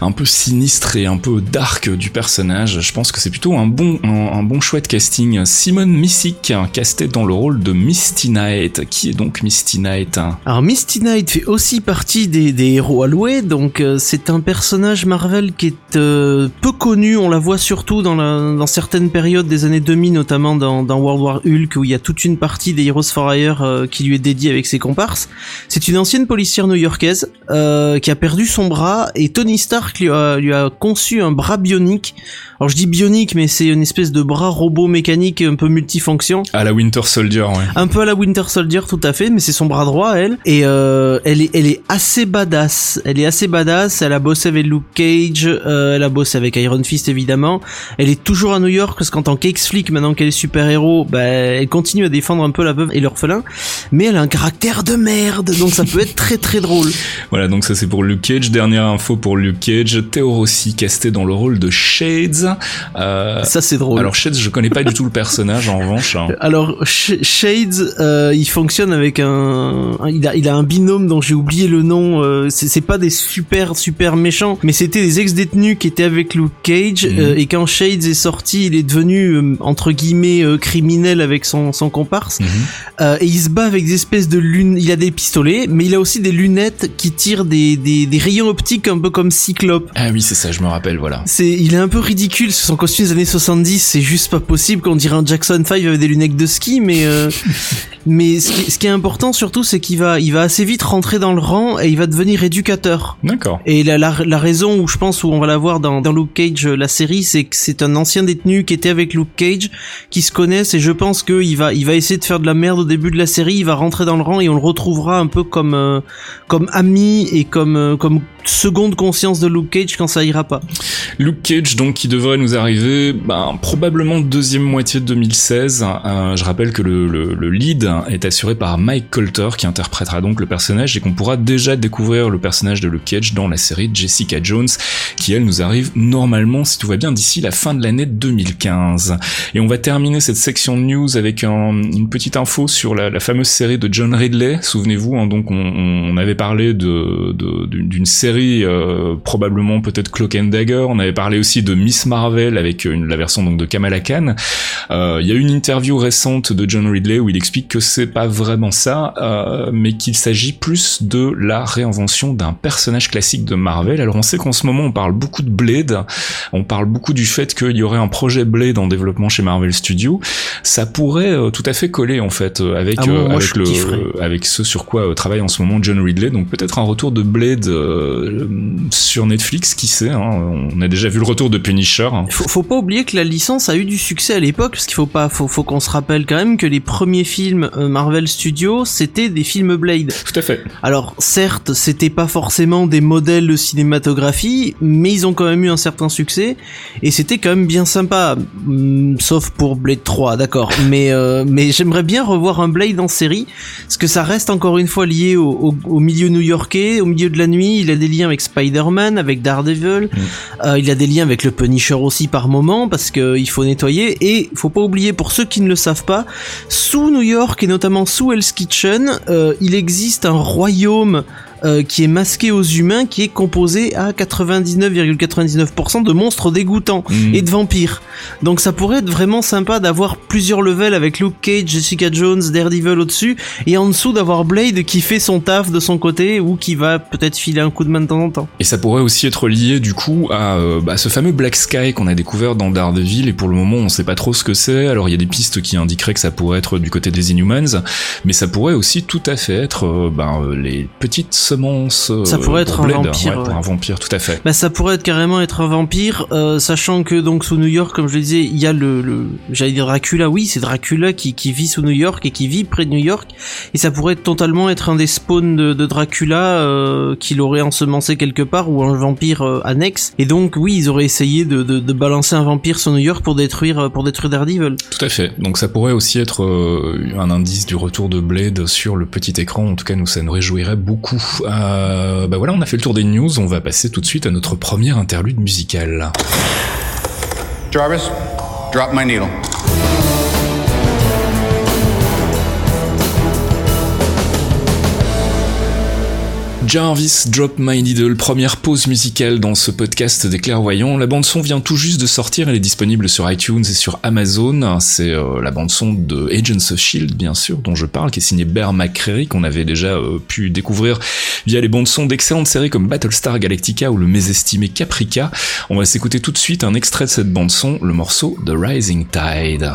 un peu sinistre et un peu dark du personnage. Je pense que c'est plutôt un un, bon choix de casting. Simon Missick, casté dans le rôle de Misty Knight. Qui est donc Misty Knight Alors Misty Knight fait aussi partie des, héros alloués, donc euh, c'est un personnage Marvel qui est euh, peu connu. On la voit surtout dans, dans certaines périodes des années 2000, notamment dans, World War Hulk, où il y a toute une partie des Heroes for Hire euh, qui lui est dédiée avec ses comparses. C'est une ancienne policière new-yorkaise qui a perdu son bras et Tony Stark lui a conçu un bras bionique. Alors je dis bionique, mais c'est une espèce de bras robot mécanique un peu multifonction. À la Winter Soldier, ouais. Un peu à la Winter Soldier, tout à fait, mais c'est son bras droit, elle. Et euh, elle est, elle est assez badass. Elle est assez badass. Elle a bossé avec Luke Cage. Euh, elle a bossé avec Iron Fist, évidemment. Elle est toujours à New York parce qu'en tant qu'ex-flic, maintenant qu'elle est super héros, bah, elle continue à défendre un peu la veuve et l'orphelin. Mais elle a un caractère de merde, donc ça peut être très très drôle. [LAUGHS] Voilà, donc ça c'est pour Luke Cage. Dernière info pour Luke Cage. Théo Rossi casté dans le rôle de Shades. Euh, ça c'est drôle. Alors Shades, je connais pas du tout le personnage en revanche. Hein. [LAUGHS] Alors Shades, euh, il fonctionne avec un, il a, il a un binôme dont j'ai oublié le nom. Euh, c'est pas des super super méchants, mais c'était des ex-détenus qui étaient avec Luke Cage. Mhm. Euh, et quand Shades est sorti, il est devenu entre guillemets criminel avec son son comparse. Mhm. et il se bat avec des espèces de lunettes. Il a des pistolets, mais il a aussi des lunettes qui tirent des des, des rayons optiques un peu comme Cyclope. Ah oui, c'est ça, je me rappelle, voilà. C'est, il est un peu ridicule. Son costume des années 70, c'est juste pas possible. Qu'on dirait un Jackson 5 avec des lunettes de ski, mais [LAUGHS] mais ce qui, ce qui, est important surtout, c'est qu'il va, il va assez vite rentrer dans le rang et il va devenir éducateur. D'accord. Et la, la, la, raison où je pense où on va la voir dans, dans Luke Cage, la série, c'est que c'est un ancien détenu qui était avec Luke Cage, qui se connaissent et je pense qu'il va, il va essayer de faire de la merde au début de la série. Il va rentrer dans le rang et on le retrouvera un peu comme, euh, comme ami et comme, euh, comme seconde conscience de Luke Cage quand ça ira pas. Luke Cage donc qui devrait nous arriver ben, probablement deuxième moitié de 2016. Euh, je rappelle que le, le, le lead est assuré par Mike Colter qui interprétera donc le personnage et qu'on pourra déjà découvrir le personnage de Luke Cage dans la série Jessica Jones qui elle nous arrive normalement si tout va bien d'ici la fin de l'année 2015. Et on va terminer cette section de news avec une petite info sur la, la, fameuse série de John Ridley. Souvenez-vous, hein, donc on, on, avait parlé de d'une série euh, probablement peut-être Cloak and Dagger. On avait parlé aussi de Miss Marvel avec une, la version donc de Kamala Khan. Euh, il y a une interview récente de John Ridley où il explique que c'est pas vraiment ça, euh, mais qu'il s'agit plus de la réinvention d'un personnage classique de Marvel. Alors on sait qu'en ce moment on parle beaucoup de Blade, on parle beaucoup du fait qu'il y aurait un projet Blade en développement chez Marvel Studios. Ça pourrait euh, tout à fait coller en fait euh, avec ah avec le avec ce sur quoi travaille en ce moment John Ridley. Donc peut-être un retour de Blade sur Netflix, qui sait. Hein. on a déjà vu le retour de Punisher. Hein. Faut, faut pas oublier que la licence a eu du succès à l'époque, parce qu'il faut pas faut, faut qu'on se rappelle quand même que les premiers films Marvel Studios, c'était des films Blade. Tout à fait. Alors certes, c'était pas forcément des modèles de cinématographie, mais ils ont quand même eu un certain succès et c'était quand même bien sympa, hmm, sauf pour Blade 3, d'accord. [LAUGHS] Mais euh, mais j'aimerais bien revoir un Blade en série, parce que ça reste encore une fois lié au, milieu new-yorkais, au milieu de la nuit. Il a des liens avec Spider-Man, avec Daredevil. Mm. Euh, il a des liens avec le Punisher aussi par moment, parce que il faut nettoyer. Et faut pas oublier pour ceux qui ne le savent pas, sous New York et notamment sous Hell's Kitchen, euh, il existe un royaume euh, qui est masqué aux humains, qui est composé à 99,99% de monstres dégoûtants mm. et de vampires. Donc ça pourrait être vraiment sympa d'avoir plusieurs levels avec Luke Cage, Jessica Jones, Daredevil au-dessus, et en dessous d'avoir Blade qui fait son taf de son côté ou qui va peut-être filer un coup de main de temps en temps. Et ça pourrait aussi être lié du coup à euh, bah, ce fameux Black Sky qu'on a découvert dans Daredevil et pour le moment on sait pas trop ce que c'est. Alors il y a des pistes qui indiqueraient que ça pourrait être du côté des Inhumans, mais ça pourrait aussi tout à fait être euh, bah, les petites semence. euh, Ça pourrait être un vampire, Ouais, pour ouais. un vampire, tout à fait. Bah ça pourrait être carrément être un vampire, euh, sachant que donc sous New York, comme je le disais, il y a le, le j'allais dire Dracula, oui c'est Dracula qui, qui vit sous New York et qui vit près de New York, et ça pourrait totalement être un des spawns de, de Dracula euh, qu'il aurait ensemencé quelque part ou un vampire annexe. Et donc oui ils auraient essayé de, de, de balancer un vampire sur New York pour détruire pour détruire Daredevil. Tout à fait. Donc ça pourrait aussi être euh, un indice du retour de Blade sur le petit écran. En tout cas, nous, ça nous réjouirait beaucoup. Euh, bah voilà, on a fait le tour des news. On va passer tout de suite à notre première interlude musicale. Jarvis, drop my needle. Jarvis Drop My Needle, première pause musicale dans ce podcast des clairvoyants. La bande son vient tout juste de sortir, elle est disponible sur iTunes et sur Amazon. C'est euh, la bande son de Agents of Shield, bien sûr, dont je parle, qui est signée Bear McCreary, qu'on avait déjà euh, pu découvrir via les bandes son d'excellentes séries comme Battlestar Galactica ou le mésestimé Caprica. On va s'écouter tout de suite un extrait de cette bande son, le morceau The Rising Tide.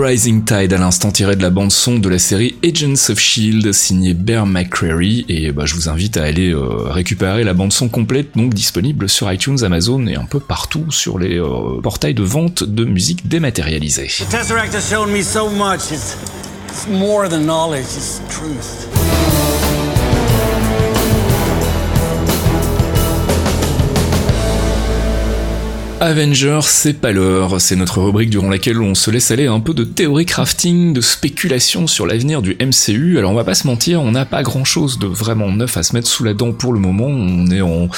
Rising Tide à l'instant tiré de la bande son de la série Agents of Shield signée Bear McCreary et bah, je vous invite à aller euh, récupérer la bande son complète donc disponible sur iTunes, Amazon et un peu partout sur les euh, portails de vente de musique dématérialisée. The Tesseract has shown me so much. It's, more than knowledge, it's truth. Avengers, c'est pas l'heure, c'est notre rubrique durant laquelle on se laisse aller un peu de théorie crafting, de spéculation sur l'avenir du MCU. Alors on va pas se mentir, on n'a pas grand chose de vraiment neuf à se mettre sous la dent pour le moment. On est en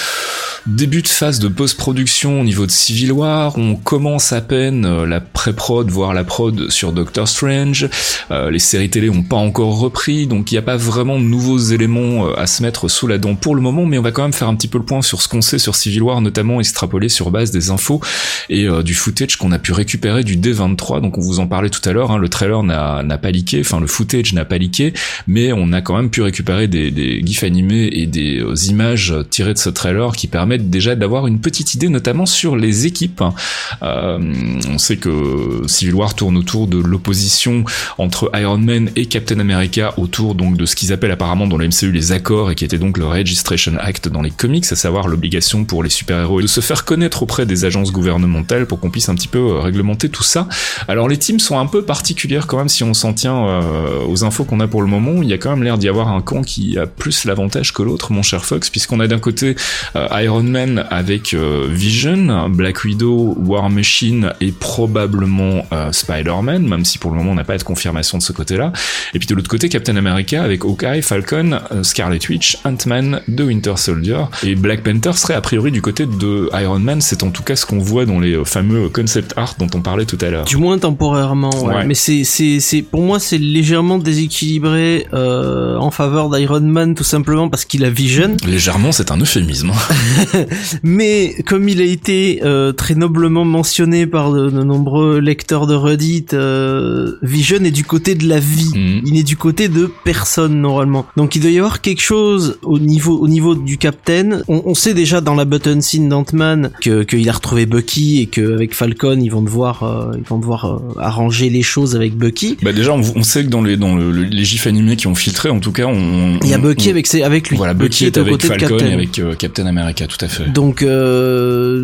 début de phase de post-production au niveau de Civil War, on commence à peine euh, la pré-prod, voire la prod sur Doctor Strange. Euh, les séries télé ont pas encore repris, donc il n'y a pas vraiment de nouveaux éléments euh, à se mettre sous la dent pour le moment, mais on va quand même faire un petit peu le point sur ce qu'on sait sur Civil War, notamment extrapolé sur base des infos et euh, du footage qu'on a pu récupérer du D23. Donc on vous en parlait tout à l'heure, hein, le trailer n'a pas leaké, enfin le footage n'a pas leaké, mais on a quand même pu récupérer des, gifs animés et des euh, images tirées de ce trailer qui permettent déjà d'avoir une petite idée, notamment sur les équipes. Euh, on sait que Civil War tourne autour de l'opposition entre Iron Man et Captain America autour donc de ce qu'ils appellent apparemment dans le MCU les accords et qui était donc le Registration Act dans les comics, à savoir l'obligation pour les super-héros de se faire connaître auprès des agences gouvernementale pour qu'on puisse un petit peu euh, réglementer tout ça. Alors les teams sont un peu particulières quand même si on s'en tient euh, aux infos qu'on a pour le moment. Il y a quand même l'air d'y avoir un camp qui a plus l'avantage que l'autre, mon cher Fox, puisqu'on a d'un côté euh, Iron Man avec Vision, Black Widow, War Machine et probablement Spider-Man, même si pour le moment on n'a pas de confirmation de ce côté-là. Et puis de l'autre côté Captain America avec Hawkeye, Falcon, Scarlet Witch, Ant-Man, The Winter Soldier et Black Panther serait a priori du côté de Iron Man. C'est en tout cas ce qu'on voit dans les fameux concept art dont on parlait tout à l'heure. Du moins temporairement, ouais. Mais c'est, c'est, c'est, pour moi, c'est légèrement déséquilibré euh, en faveur d'Iron Man, tout simplement parce qu'il a Vision. Légèrement, c'est un euphémisme. [LAUGHS] mais comme il a été euh, très noblement mentionné par de, nombreux lecteurs de Reddit, euh, Vision est du côté de la vie. Mhm. Il est du côté de personne normalement. Donc il doit y avoir quelque chose au niveau, au niveau du Captain. On, on sait déjà dans la button scene d'Ant-Man que qu'il a retrouvé Bucky et qu'avec Falcon ils vont devoir euh, ils vont devoir euh, arranger les choses avec Bucky. Bah déjà on, sait que dans les dans le, les gifs animés qui ont filtré en tout cas on, il y a Bucky avec ses, avec lui. Voilà Bucky, est, avec Falcon et avec euh, Captain America tout à fait. Donc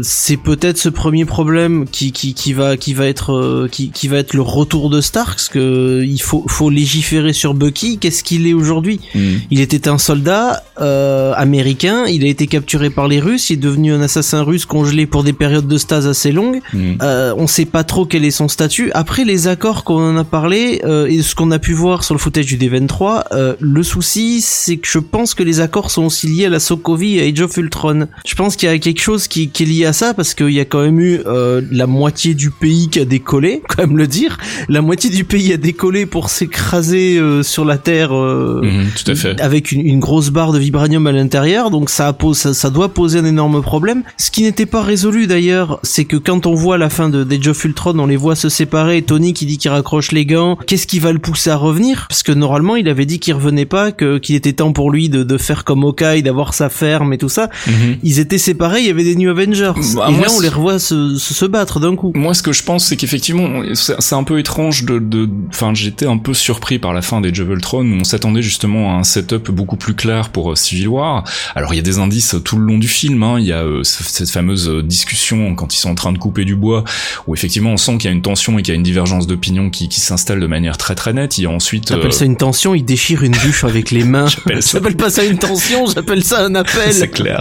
c'est peut-être ce premier problème qui qui qui va qui va être qui qui va être le retour de Stark parce que il faut faut légiférer sur Bucky. Qu'est-ce qu'il est aujourd'hui? Hmm. Il était un soldat américain. Il a été capturé par les Russes. Il est devenu un assassin russe congelé pour des périodes de stase assez longue. Mm. Euh, on sait pas trop quel est son statut. Après les accords qu'on en a parlé euh, et ce qu'on a pu voir sur le footage du D23, euh, le souci c'est que je pense que les accords sont aussi liés à la Sokovie et Age of Ultron. Je pense qu'il y a quelque chose qui, qui, est lié à ça parce qu'il y a quand même eu euh, la moitié du pays qui a décollé, [LAUGHS] quand même le dire. La moitié du pays a décollé pour s'écraser sur la terre mm-hmm, tout à fait. avec une, une, grosse barre de vibranium à l'intérieur. Donc ça, pose, ça, ça doit poser un énorme problème. Ce qui n'était pas résolu d'ailleurs, c'est que quand on voit la fin de Age of Ultron, on les voit se séparer, Tony qui dit qu'il raccroche les gants, qu'est-ce qui va le pousser à revenir? Parce que normalement, il avait dit qu'il revenait pas, que qu'il était temps pour lui de, de faire comme Hawkeye, d'avoir sa ferme et tout ça. Mhm. Ils étaient séparés, il y avait des New Avengers. Bah, et là, on les revoit se, se, battre d'un coup. Moi, ce que je pense, c'est qu'effectivement, c'est un peu étrange de, de, enfin, j'étais un peu surpris par la fin d'Age of Ultron, où on s'attendait justement à un setup beaucoup plus clair pour euh, Civil War. Alors, il y a des indices tout le long du film, hein. il y a euh, cette fameuse discussion quand ils sont en train de couper du bois, où effectivement on sent qu'il y a une tension et qu'il y a une divergence d'opinion qui, qui s'installe de manière très très nette. Il y a ensuite. J'appelle ça une tension, il déchire une bûche avec les [LAUGHS] mains. J'appelle pas ça une tension, j'appelle ça un appel. C'est clair.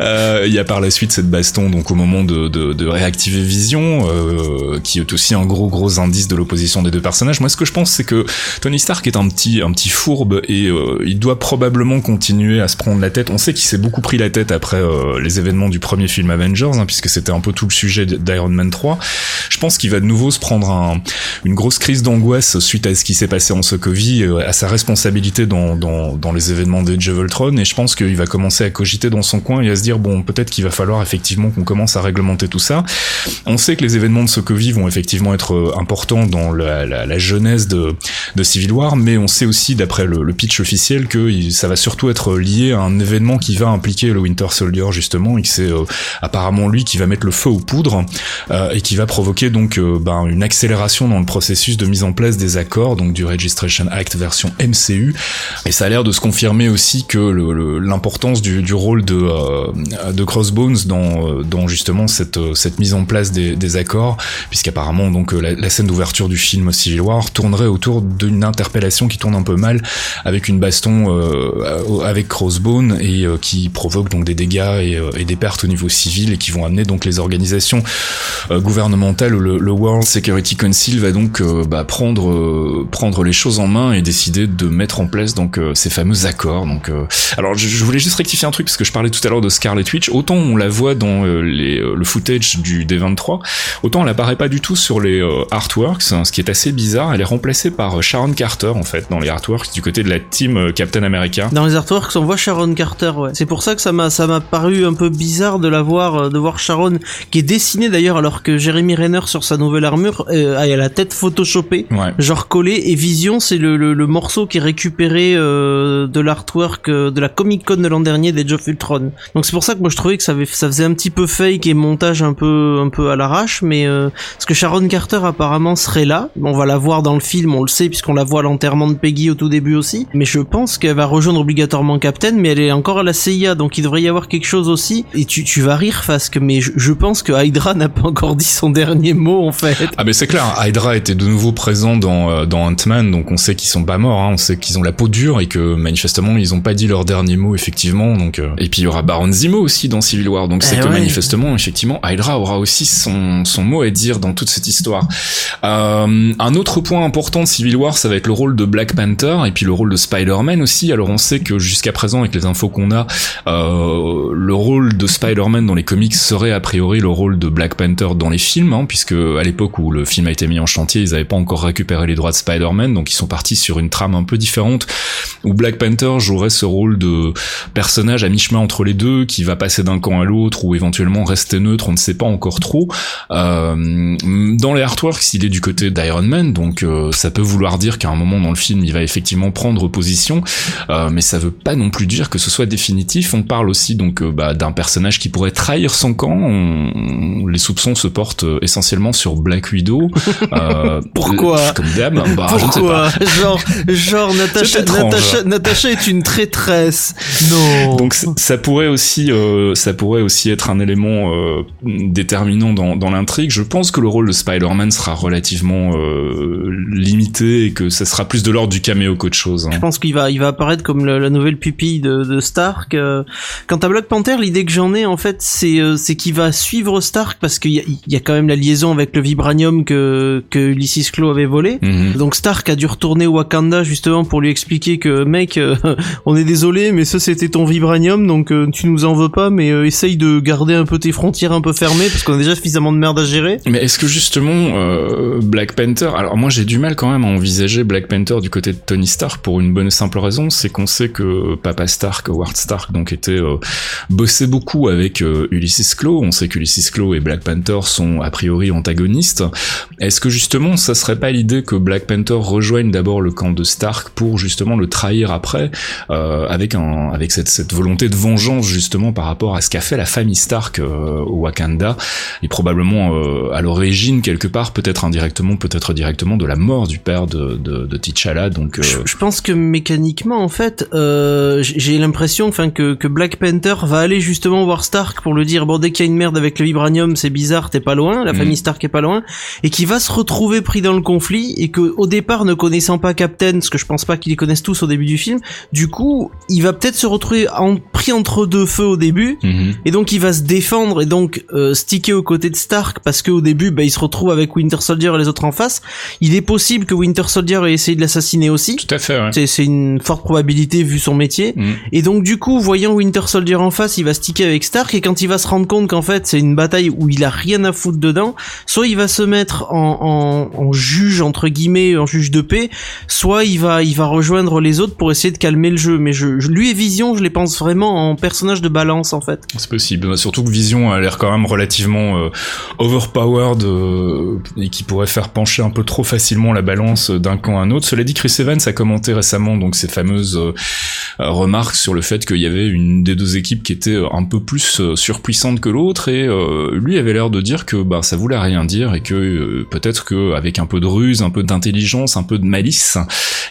Euh, il y a par la suite cette baston, donc au moment de, de, de réactiver Vision, euh, qui est aussi un gros gros indice de l'opposition des deux personnages. Moi, ce que je pense, c'est que Tony Stark est un petit un petit fourbe et euh, il doit probablement continuer à se prendre la tête. On sait qu'il s'est beaucoup pris la tête après euh, les événements du premier film Avengers, hein, puisque c'était un peu tout le sujet d'Iron Man 3. Je pense qu'il va de nouveau se prendre un, une grosse crise d'angoisse suite à ce qui s'est passé en Sokovie, euh, à sa responsabilité dans, les événements de Voltron, et je pense qu'il va commencer à cogiter dans son coin et à se dire bon peut-être qu'il va falloir effectivement qu'on commence à réglementer tout ça. On sait que les événements de Sokovie vont effectivement être euh, importants dans la, la, genèse de, Civil War, mais on sait aussi d'après le, le, pitch officiel que ça va surtout être lié à un événement qui va impliquer le Winter Soldier justement, et que c'est euh, apparemment lui qui va mettre le feu aux poudres euh, et qui va provoquer donc euh, ben, une accélération dans le processus de mise en place des accords, donc du Registration Act version MCU. Et ça a l'air de se confirmer aussi que l'importance du, du, rôle de, euh, de Crossbones dans, euh, dans justement cette, cette mise en place des, des accords, puisqu'apparemment donc la, scène d'ouverture du film Civil War tournerait autour d'une interpellation qui tourne un peu mal avec une baston euh, avec Crossbone et qui provoque donc des dégâts et, et, des pertes au niveau civil et qui vont amener donc les organisations gouvernementales, le, World Security Council va donc bah, prendre prendre les choses en main et décider de mettre en place donc ces fameux accords. Donc, alors je, voulais juste rectifier un truc parce que je parlais tout à l'heure de Scarlet Witch. Autant on la voit dans les, le footage du D23, autant elle apparaît pas du tout sur les artworks, hein, ce qui est assez bizarre. Elle est remplacée par Sharon Carter en fait dans les artworks du côté de la team Captain America. Dans les artworks, on voit Sharon Carter. Ouais. C'est pour ça que ça m'a ça m'a paru un peu bizarre de la voir de voir Sharon qui est dessinée d'ailleurs alors que Jeremy Renner sur sa nouvelle armure euh, a la tête photoshopée, ouais. genre collée. Et Vision, c'est le, le, le, morceau qui est récupéré euh, de l'artwork euh, de la Comic Con de l'an dernier des of Ultron. Donc c'est pour ça que moi je trouvais que ça, avait, ça faisait un petit peu fake et montage un peu un peu à l'arrache, mais euh, parce que Sharon Carter apparemment serait là. On va la voir dans le film, on le sait puisqu'on la voit à l'enterrement de Peggy au tout début aussi. Mais je pense qu'elle va rejoindre obligatoirement Captain, mais elle est encore à la CIA, donc il devrait y avoir quelque chose aussi. Et tu, tu vas rire Fasque, mais je, je pense que Hydra n'a pas encore dit son dernier mot en fait. Ah mais c'est clair, Hydra était de nouveau présent dans euh, dans Ant-Man, donc on sait qu'ils sont pas morts, hein, on sait qu'ils ont la peau dure et que manifestement ils ont pas dit leur dernier mot effectivement. Donc euh... et puis il y aura Baron Zemo aussi dans Civil War, donc c'est Eh que ouais. manifestement effectivement Hydra aura aussi son son mot à dire dans toute cette histoire. Euh, un autre point important de Civil War, ça va être le rôle de Black Panther et puis le rôle de Spider-Man aussi. Alors on sait que jusqu'à présent avec les infos qu'on a, euh, le rôle de Spider-Man dans les comics serait a priori le rôle de Black Panther dans les films, hein, puisque à l'époque où le film a été mis en chantier, ils n'avaient pas encore récupéré les droits de Spider-Man, donc ils sont partis sur une trame un peu différente où Black Panther jouerait ce rôle de personnage à mi-chemin entre les deux, qui va passer d'un camp à l'autre ou éventuellement rester neutre, on ne sait pas encore trop. Euh, dans les artworks, il est du côté d'Iron Man, donc euh, ça peut vouloir dire qu'à un moment dans le film, il va effectivement prendre position, euh, mais ça veut pas non plus dire que ce soit définitif. On parle aussi donc euh, bah, d'un personnage qui pourrait trahir son camp. On- les soupçons se portent euh, essentiellement sur Black Widow. [LAUGHS] Euh, Pourquoi euh, Comme d'hab, bah, je ne sais pas. Pourquoi Genre, genre Natacha. Natacha, Natacha est une traîtresse. Non. Donc ça pourrait aussi, euh, ça pourrait aussi être un élément euh, déterminant dans, dans l'intrigue. Je pense que le rôle de Spider-Man sera relativement limité et que ça sera plus de l'ordre du caméo qu'autre chose. hein. Je pense qu'il va, il va apparaître comme la nouvelle pupille de, de Stark. Quant à Black Panther, l'idée que j'en ai en fait, c'est, c'est qu'il va suivre Stark parce qu'il y a, il y a quand même la liaison avec le vibranium que que Ulysses Claw avait volé. Mhm. Donc Stark a dû retourner au Wakanda justement pour lui expliquer que mec, euh, [LAUGHS] on est désolé, mais ça c'était ton vibranium, donc euh, tu nous en veux pas, mais euh, essaye de garder un peu tes frontières un peu fermées parce qu'on a déjà suffisamment de merde à gérer. Mais est-ce que justement euh, Black Panther Alors moi j'ai du mal quand même à envisager Black Panther du côté de Tony Stark pour une bonne et simple raison, c'est qu'on sait que Papa Stark, Howard Stark, donc était bossé beaucoup avec Ulysses Claw. On sait qu'Ulysses Claw et Black Panther sont a priori antagonistes. Est-ce que justement ça serait pas l'idée que Black Panther rejoigne d'abord le camp de Stark pour justement le trahir après, euh, avec un avec cette, cette volonté de vengeance justement par rapport à ce qu'a fait la famille Stark euh, au Wakanda? Et probablement euh, à l'origine quelque part, peut-être indirectement, peut-être directement de la mort du père de, de, de T'Challa. Donc euh, Je, je pense que mécaniquement, en fait, euh, j'ai l'impression, enfin, que, que Black Panther va aller justement voir Stark pour lui dire bon, dès qu'il y a une merde avec le vibranium, c'est bizarre, t'es pas loin, la Mhm. famille Stark est pas loin, et qui va se retrouver pris dans le conflit et que au départ, ne connaissant pas Captain, parce que je pense pas qu'ils les connaissent tous au début du film, du coup, il va peut-être se retrouver en, pris entre deux feux au début. mhm. Et donc il va se défendre et donc euh, sticker aux côtés de Stark parce qu'au début bah, il se retrouve avec Winter Soldier et les autres en face. Il est possible que Winter Soldier ait essayé de l'assassiner aussi. tout à fait. Ouais. C'est c'est une forte probabilité vu son métier. Mhm. Et donc du coup, voyant Winter Soldier en face, il va sticker avec Stark et quand il va se rendre compte qu'en fait c'est une bataille où il a rien à foutre dedans, soit il va se mettre en, juge entre guillemets, en juge de paix, soit il va il va rejoindre les autres pour essayer de calmer le jeu. Mais je, lui et Vision, je les pense vraiment en personnage de balance en fait. C'est possible, Bah, surtout que Vision a l'air quand même relativement euh, overpowered euh, et qui pourrait faire pencher un peu trop facilement la balance d'un camp à un autre. Cela dit, Chris Evans a commenté récemment donc fameuses euh, remarques sur le fait qu'il y avait une des deux équipes qui était un peu plus surpuissante que l'autre et euh, lui avait l'air de dire que bah ça voulait rien dire et que euh, peut-être que que avec un peu de ruse, un peu d'intelligence, un peu de malice,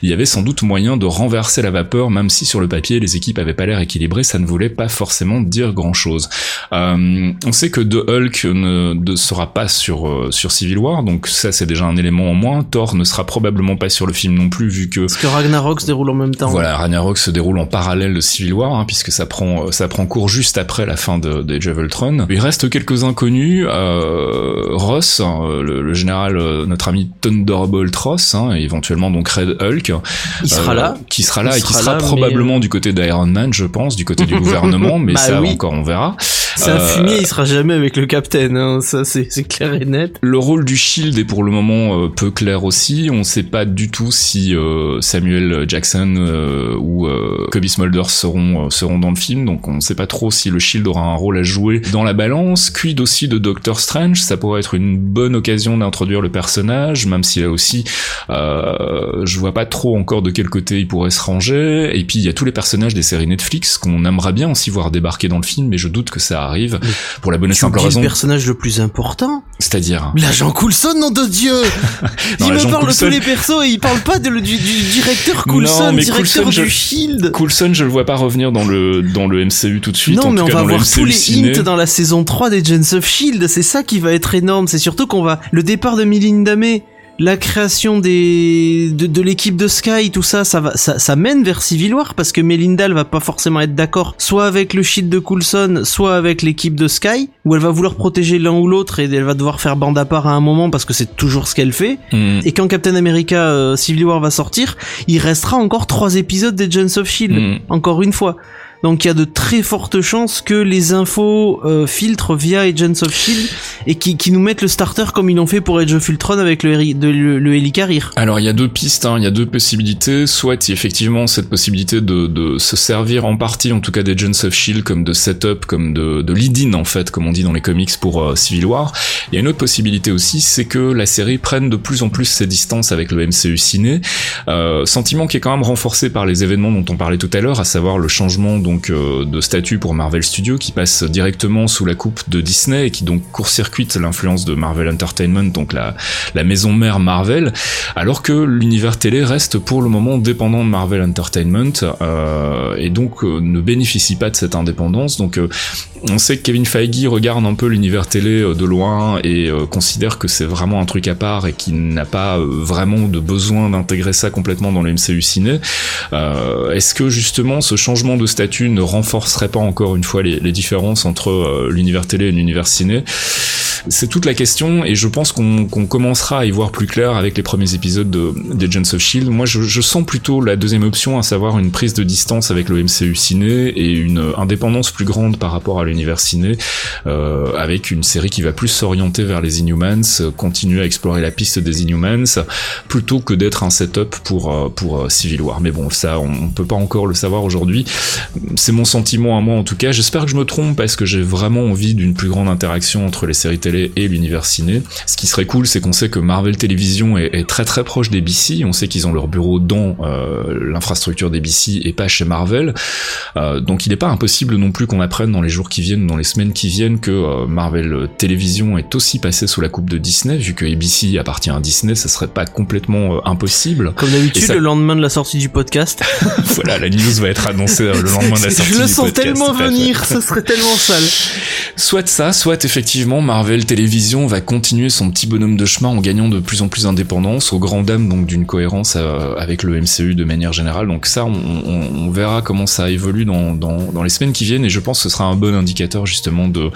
il y avait sans doute moyen de renverser la vapeur, même si sur le papier les équipes avaient pas l'air équilibrées, ça ne voulait pas forcément dire grand chose. Euh, on sait que The Hulk ne, ne sera pas sur euh, sur Civil War, donc ça c'est déjà un élément en moins. Thor ne sera probablement pas sur le film non plus, vu que Parce que Ragnarok se déroule en même temps. voilà, Ragnarok se déroule en parallèle de Civil War, hein, puisque ça prend ça prend cours juste après la fin de, de Age of Ultron. Il reste quelques inconnus. Euh, Ross, hein, le, le général, euh, notre ami Thunderbolt Ross, hein, et éventuellement donc Red Hulk, Il sera euh, là. qui sera là Il et qui sera sera là, probablement euh, du côté d'Iron Man, je pense, du côté du [LAUGHS] gouvernement, mais Bah ça oui. encore on verra. C'est un Euh, fumier, il sera jamais avec le Captain, hein, ça c'est clair et net. Le rôle du Shield est pour le moment euh, peu clair aussi. On sait pas du tout si euh, Samuel Jackson ou Cobie Smulders seront seront dans le film, donc on sait pas trop si le Shield aura un rôle à jouer dans la balance. Quid aussi de Doctor Strange, ça pourrait être une bonne occasion d'introduire le personnage, même si là aussi euh, je vois pas trop encore de quel côté il pourrait se ranger. Et puis il y a tous les personnages des séries Netflix qu'on aimerait bien aussi voir débarquer dans le film, mais je doute que ça arrive pour la bonne et simple raison, le personnage le plus important c'est-à-dire L'agent Coulson, nom de Dieu [LAUGHS] Non, Il me parle de Coulson- tous les persos et il parle pas de- du, du directeur Coulson, Non, mais directeur Coulson, du je- Shield Coulson, je le vois pas revenir dans le dans le MCU tout de suite. non, en mais tout on cas va le voir tous les ciné. hints dans la saison 3 des Agents of Shield. C'est ça qui va être énorme. C'est surtout qu'on va le départ de Melinda May, la création des de, de l'équipe de Sky, tout ça, ça va, ça, ça mène vers Civil War parce que Melinda, elle va pas forcément être d'accord, soit avec le Shield de Coulson, soit avec l'équipe de Sky, où elle va vouloir protéger l'un ou l'autre et elle va devoir faire bande à part à un moment parce que c'est toujours ce qu'elle fait. Mm. Et quand Captain America euh, Civil War va sortir, il restera encore trois épisodes des Agents of Shield. Mm. Encore une fois. Donc il y a de très fortes chances que les infos euh, filtrent via Agents of Shield et qui, qui nous mettent le starter comme ils l'ont fait pour Age of Ultron avec le, le, le. Alors il y a deux pistes, hein, il y a deux possibilités. Soit y effectivement cette possibilité de, de se servir en partie, en tout cas des Agents of Shield, comme de setup, comme de, de lead-in en fait, comme on dit dans les comics pour euh, Civil War. Il y a une autre possibilité aussi, c'est que la série prenne de plus en plus ses distances avec le MCU ciné. Euh, sentiment qui est quand même renforcé par les événements dont on parlait tout à l'heure, à savoir le changement euh, de statut pour Marvel Studios qui passe directement sous la coupe de Disney et qui donc court-circuite l'influence de Marvel Entertainment, donc la, maison mère Marvel, alors que l'univers télé reste pour le moment dépendant de Marvel Entertainment euh, et donc euh, ne bénéficie pas de cette indépendance. On sait que Kevin Feige regarde un peu l'univers télé euh, de loin et euh, considère que c'est vraiment un truc à part et qu'il n'a pas euh, vraiment de besoin d'intégrer ça complètement dans le MCU ciné. Est-ce que justement ce changement de statut ne renforcerait pas encore une fois les, différences entre l'univers télé et l'univers ciné? C'est toute la question et je pense qu'on commencera à y voir plus clair avec les premiers épisodes de, des Agents of Shield. Moi, je, je sens plutôt la deuxième option, à savoir une prise de distance avec le MCU ciné et une indépendance plus grande par rapport à l'univers ciné, euh, avec une série qui va plus s'orienter vers les Inhumans, euh, continuer à explorer la piste des Inhumans, plutôt que d'être un setup pour euh, pour euh, Civil War. Mais bon, ça, on, on peut pas encore le savoir aujourd'hui. C'est mon sentiment à moi en tout cas. J'espère que je me trompe parce que j'ai vraiment envie d'une plus grande interaction entre les séries et l'univers ciné. Ce qui serait cool, c'est qu'on sait que Marvel Télévision est, est très très proche des BC. On sait qu'ils ont leur bureau dans euh, l'infrastructure des BC et pas chez Marvel. Euh, donc il n'est pas impossible non plus qu'on apprenne dans les jours qui viennent, dans les semaines qui viennent, que euh, Marvel Télévision est aussi passé sous la coupe de Disney. Vu que ABC appartient à Disney, ça serait pas complètement impossible. Comme d'habitude, ça- le lendemain de la sortie du podcast. [LAUGHS] voilà, la news va être annoncée le lendemain de la sortie Je le du sens podcast, tellement tout à fait. venir, ça serait tellement sale. Soit ça, soit effectivement Marvel Télévision va continuer son petit bonhomme de chemin en gagnant de plus en plus d'indépendance, au grand dam donc d'une cohérence euh, avec le MCU de manière générale. Donc ça, on, verra comment ça évolue dans, les semaines qui viennent et je pense que ce sera un bon indicateur justement de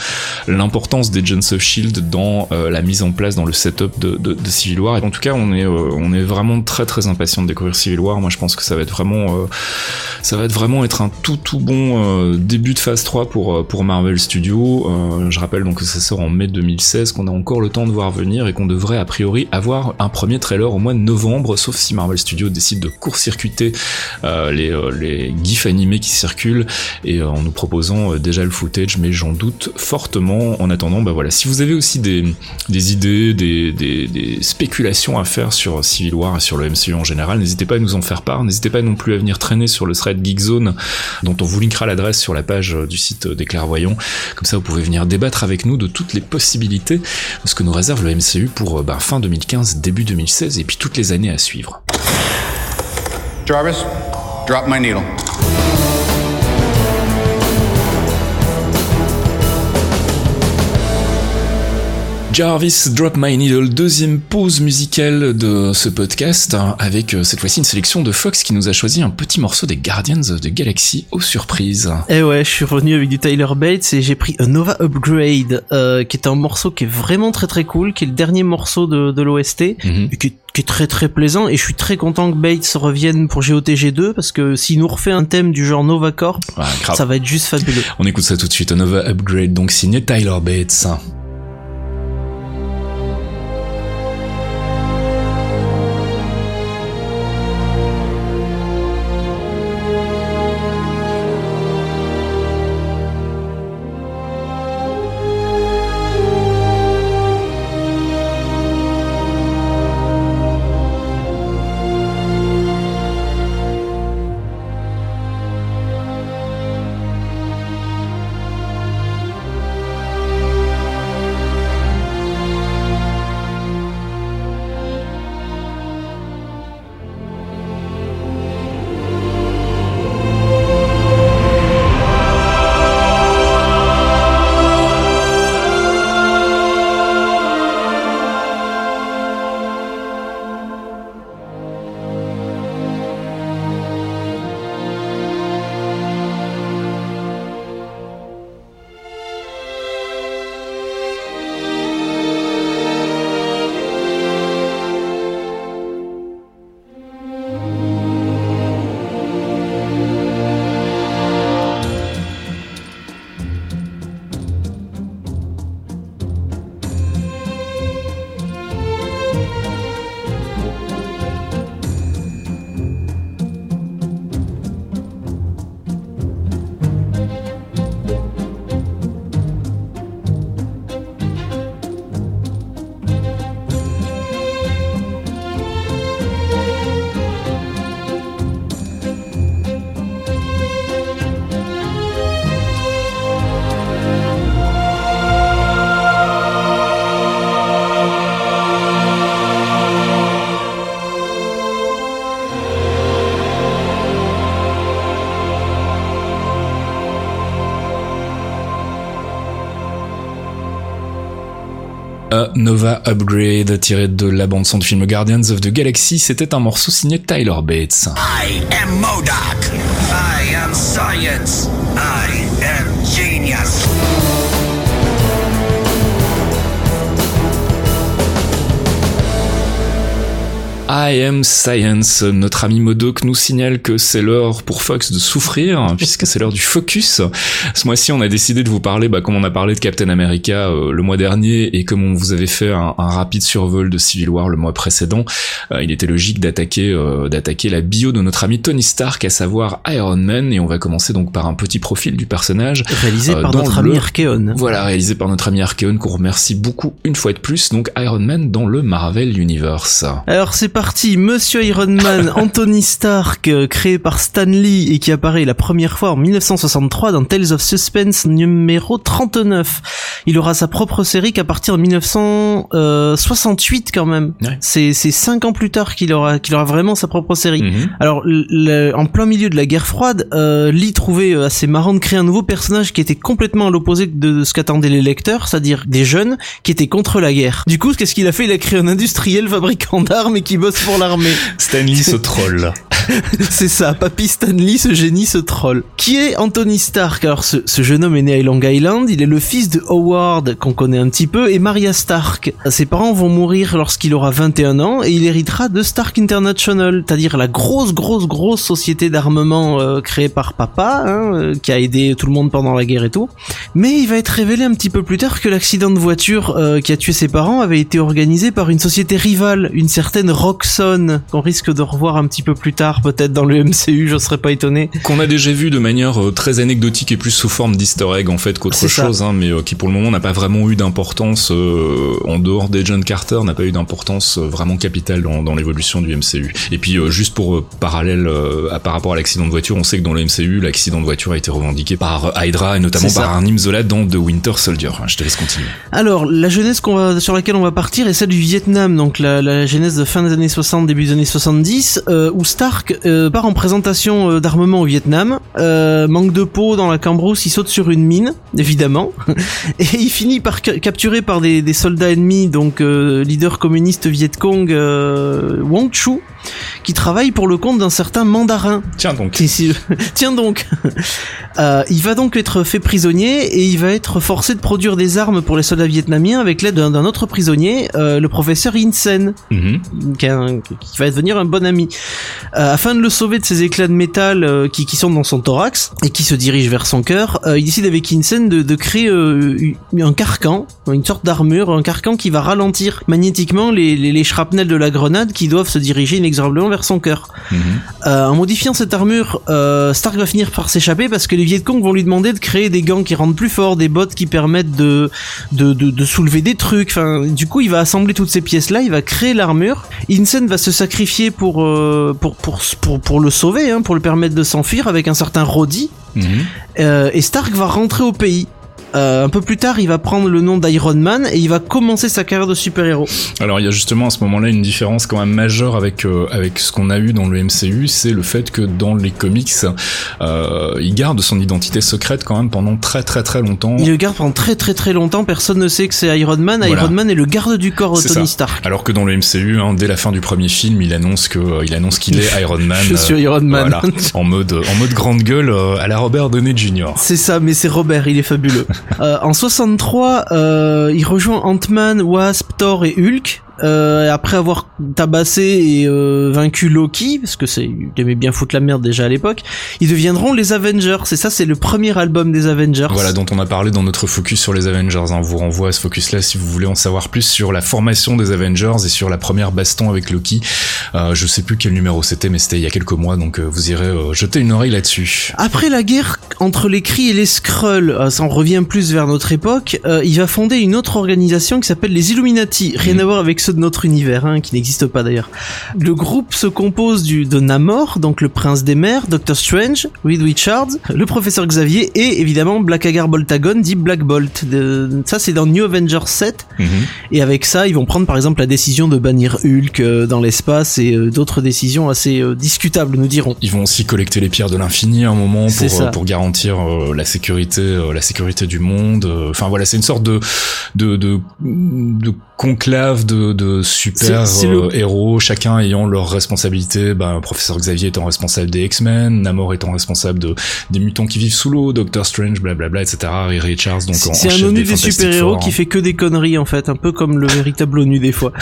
l'importance des Agents of Shield dans euh, la mise en place, dans le setup de, Civil War. Et en tout cas, on est, euh, on est vraiment très très impatient de découvrir Civil War. Moi, je pense que ça va être vraiment, ça va être vraiment être un tout tout bon début de phase 3 pour Marvel Studios. Je rappelle donc que ça sort en mai 2016, qu'on a encore le temps de voir venir et qu'on devrait a priori avoir un premier trailer au mois de novembre, sauf si Marvel Studios décide de court-circuiter euh, les euh, les gifs animés qui circulent et euh, en nous proposant déjà le footage, mais j'en doute fortement. En attendant, bah voilà, si vous avez aussi des idées, des, des, spéculations à faire sur Civil War et sur le MCU en général, n'hésitez pas à nous en faire part. N'hésitez pas non plus à venir traîner sur le thread Geekzone dont on vous linkera l'adresse sur la page du site des clairvoyants. Comme ça, vous pouvez venir débattre avec nous de toutes les possibilités de ce que nous réserve le MCU pour bah, fin 2015, début 2016 et puis toutes les années à suivre. Jarvis, drop my needle. Jarvis Drop My Needle, deuxième pause musicale de ce podcast, avec euh, cette fois-ci une sélection de Fox qui nous a choisi un petit morceau des Guardians of the Galaxy aux surprises. Et eh ouais, je suis revenu avec du Tyler Bates et j'ai pris un Nova Upgrade, euh, qui est un morceau qui est vraiment très très cool, qui est le dernier morceau de, de l'OST, Mhm. qui, est- qui est très très plaisant et je suis très content que Bates revienne pour GOTG2 parce que s'il nous refait un thème du genre Nova Corp, grave. ça va être juste fabuleux. On écoute ça tout de suite, un Nova Upgrade, donc signé Tyler Bates. Nova Upgrade, tiré de la bande son du film Guardians of the Galaxy, c'était un morceau signé Tyler Bates. I am. I am science. I am genius. I am Science. Notre ami Modoc nous signale que c'est l'heure pour Fox de souffrir, [LAUGHS] puisque c'est l'heure du focus. Ce mois-ci, on a décidé de vous parler, bah, comme on a parlé de Captain America euh, le mois dernier, et comme on vous avait fait un, un rapide survol de Civil War le mois précédent, euh, il était logique d'attaquer euh, d'attaquer la bio de notre ami Tony Stark, à savoir Iron Man, et on va commencer donc par un petit profil du personnage. Réalisé par notre le- ami Archeon. Voilà, réalisé par notre ami Archeon, qu'on remercie beaucoup une fois de plus, donc Iron Man dans le Marvel Universe. Alors c'est parti, Monsieur Iron Man, [LAUGHS] Anthony Stark, euh, créé par Stan Lee et qui apparaît la première fois en 1963 dans Tales of Suspense numéro 39. Il aura sa propre série qu'à partir de 1968 quand même. Ouais. C'est c'est cinq ans plus tard qu'il aura qu'il aura vraiment sa propre série. Mhm. Alors, le- en plein milieu de la guerre froide, euh, Lee trouvait euh, assez marrant de créer un nouveau personnage qui était complètement à l'opposé de ce qu'attendaient les lecteurs, c'est-à-dire des jeunes qui étaient contre la guerre. Du coup, qu'est-ce qu'il a fait? Il a créé un industriel fabricant d'armes et qui bosse pour l'armée. Stanley ce troll. [LAUGHS] C'est ça, Papy Stanley, ce génie, ce troll. Qui est Anthony Stark? Alors, ce, jeune homme est né à Long Island, il est le fils de Howard, qu'on connaît un petit peu, et Maria Stark. Ses parents vont mourir lorsqu'il aura 21 ans, et il héritera de Stark International, c'est-à-dire la grosse, grosse, grosse société d'armement euh, créée par papa, hein, euh, qui a aidé tout le monde pendant la guerre et tout. Mais il va être révélé un petit peu plus tard que l'accident de voiture euh, qui a tué ses parents avait été organisé par une société rivale, une certaine Roxxon, qu'on risque de revoir un petit peu plus tard. Peut-être dans le MCU, je serais pas étonné. Qu'on a déjà vu de manière euh, très anecdotique et plus sous forme d'easter egg en fait qu'autre chose, hein, mais euh, qui pour le moment n'a pas vraiment eu d'importance euh, en dehors des John Carter, n'a pas eu d'importance vraiment capitale dans, dans l'évolution du MCU. Et puis euh, juste pour euh, parallèle à, par rapport à l'accident de voiture, on sait que dans le MCU, l'accident de voiture a été revendiqué par Hydra et notamment par. Arnim Zola dans The Winter Soldier. Je te laisse continuer. Alors, la jeunesse qu'on va, sur laquelle on va partir est celle du Vietnam, donc la, la jeunesse de fin des années 60, début des années 70, euh, où Stark euh, part en présentation euh, d'armement au Vietnam, euh, manque de peau dans la cambrousse, il saute sur une mine, évidemment, [LAUGHS] et il finit par ca- capturé par des, soldats ennemis, donc leader communiste Viet Cong Wong Chu, qui travaille pour le compte d'un certain mandarin. Tiens donc. [LAUGHS] Tiens donc, [LAUGHS] Euh, il va donc être fait prisonnier et il va être forcé de produire des armes pour les soldats vietnamiens avec l'aide d'un autre prisonnier, euh, le professeur Insen, Mhm. qui, est un- qui va devenir un bon ami. Euh, afin de le sauver de ces éclats de métal qui, qui sont dans son thorax et qui se dirigent vers son cœur, il décide avec Insen de, de créer un carcan, une sorte d'armure, un carcan qui va ralentir magnétiquement les, les, les shrapnels de la grenade qui doivent se diriger inexorablement vers son cœur. Mhm. Euh, en modifiant cette armure, euh, Stark va finir par s'échapper parce que les Vietcong vont lui demander de créer des gants qui rendent plus fort, des bottes qui permettent de, de, de, de soulever des trucs. Enfin, du coup, il va assembler toutes ces pièces-là, il va créer l'armure. Insen va se sacrifier pour, euh, pour, pour, pour, pour le sauver, hein, pour le permettre de s'enfuir avec un certain Roddy. Mhm. Et Stark va rentrer au pays. Euh, un peu plus tard, il va prendre le nom d'Iron Man et il va commencer sa carrière de super-héros. Alors il y a justement à ce moment-là une différence quand même majeure avec euh, avec ce qu'on a eu dans le MCU, c'est le fait que dans les comics, euh, il garde son identité secrète quand même pendant très très très longtemps. Il le garde pendant très très très longtemps, personne ne sait que c'est Iron Man. Voilà. Iron Man est le garde du corps de Tony ça. Stark. Alors que dans le MCU, hein, dès la fin du premier film, il annonce que euh, il annonce qu'il est [LAUGHS] Iron Man. Je suis Iron Man. Voilà, en mode en mode grande gueule euh, à la Robert Downey Jr. C'est ça, mais c'est Robert, il est fabuleux. [LAUGHS] Euh, en 63, euh, il rejoint Ant-Man, Wasp, Thor et Hulk. Euh, après avoir tabassé et euh, vaincu Loki, parce que c'est, il aimait bien foutre la merde déjà à l'époque, ils deviendront les Avengers. Et ça, c'est le premier album des Avengers. Voilà, dont on a parlé dans notre focus sur les Avengers. hein. On vous renvoie à ce focus-là si vous voulez en savoir plus sur la formation des Avengers et sur la première baston avec Loki. Euh, je sais plus quel numéro c'était, mais c'était il y a quelques mois, donc euh, vous irez euh, jeter une oreille là-dessus. Après la guerre entre les Kree et les Skrulls, euh, ça en revient plus vers notre époque, euh, il va fonder une autre organisation qui s'appelle les Illuminati. Rien à voir avec ceux de notre univers, hein, qui n'existe pas d'ailleurs. Le groupe se compose du, de Namor, donc le prince des mers, Doctor Strange, Reed Richards, le professeur Xavier et évidemment Black Agar Boltagon dit Black Bolt. De- ça c'est dans New Avengers 7 Mhm. et avec ça ils vont prendre par exemple la décision de bannir Hulk euh, dans l'espace et euh, d'autres décisions assez euh, discutables nous dirons. Ils vont aussi collecter les pierres de l'infini à un moment pour pour garantir la sécurité la sécurité du monde. Enfin voilà, c'est une sorte de de de, de conclave de, de super euh, héros, chacun ayant leur responsabilité. Ben, professeur Xavier étant responsable des X-Men, Namor étant responsable de des mutants qui vivent sous l'eau, Doctor Strange, blablabla, etc. Et Richards donc en, en C'est un ONU des super-héros qui hein. fait que des conneries en fait, un peu comme le véritable ONU des fois.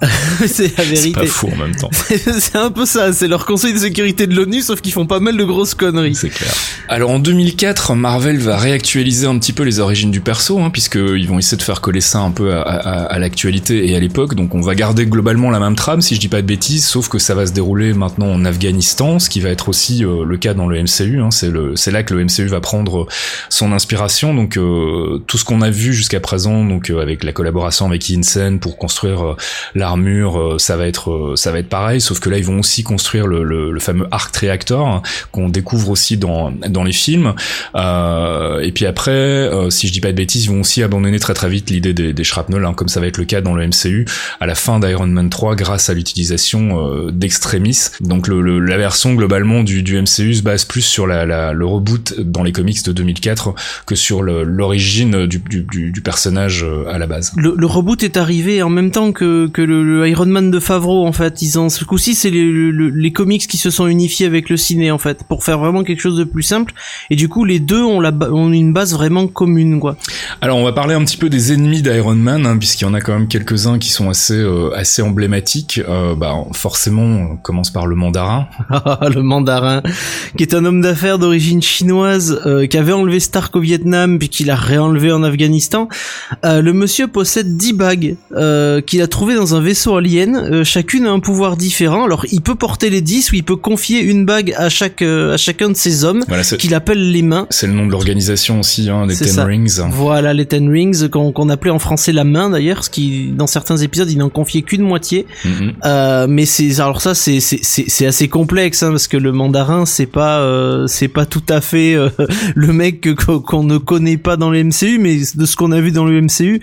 [LAUGHS] c'est la C'est vérité. pas fou en même temps. [LAUGHS] c'est un peu ça, c'est leur conseil de sécurité de l'ONU sauf qu'ils font pas mal de grosses conneries. C'est clair. Alors en 2004, Marvel va réactualiser un petit peu les origines du perso, hein, puisqu'ils vont essayer de faire coller ça un peu à, à- à l'actualité et à l'époque. Donc on va garder globalement la même trame, si je dis pas de bêtises, sauf que ça va se dérouler maintenant en Afghanistan, ce qui va être aussi euh, le cas dans le MCU. Hein, c'est le, c'est là que le MCU va prendre son inspiration. Donc euh, tout ce qu'on a vu jusqu'à présent, donc euh, avec la collaboration avec Insen pour construire euh, l'armure, euh, ça va être euh, ça va être pareil, sauf que là ils vont aussi construire le, le, le fameux arc reactor hein, qu'on découvre aussi dans dans les films. Euh, et puis après, euh, si je dis pas de bêtises, ils vont aussi abandonner très très vite l'idée des, des shrapnel, hein, comme ça va être le cas dans le MCU à la fin d'Iron Man 3 grâce à l'utilisation euh, d'Extremis. Donc le, la version globalement du, du MCU se base plus sur la, la- le reboot dans les comics de 2004 que sur l'origine du, du, du, personnage euh, à la base. Le, le reboot est arrivé en même temps que, que le, le Iron Man de Favreau en fait. Ils ont ce coup-ci c'est les, le- les comics qui se sont unifiés avec le ciné en fait pour faire vraiment quelque chose de plus simple. Et du coup les deux ont, la, une base vraiment commune quoi. Alors on va parler un petit peu des ennemis d'Iron Man, hein, puisqu'il y en a quand même quelques-uns qui sont assez euh, assez emblématiques. Euh, bah forcément, on commence par le mandarin. [LAUGHS] le mandarin, qui est un homme d'affaires d'origine chinoise, euh, qui avait enlevé Stark au Vietnam, puis qu'il a réenlevé en Afghanistan. Le monsieur possède 10 bagues, qu'il a trouvées dans un vaisseau alien. euh, chacune a un pouvoir différent. Alors, il peut porter les 10 ou il peut confier une bague à chaque euh, à chacun de ses hommes Voilà, qu'il appelle les mains. c'est le nom de l'organisation aussi, hein, C'est Ten ça. Rings. Voilà les Ten Rings qu'on appelait en français la main d'ailleurs, ce qui dans certains épisodes il n'en confiait qu'une moitié. Mhm. Euh, mais c'est alors ça c'est c'est c'est assez complexe hein, parce que le mandarin c'est pas euh, c'est pas tout à fait euh, [LAUGHS] le mec qu'on ne connaît pas dans le MCU, mais de ce qu'on a vu dans le MCU,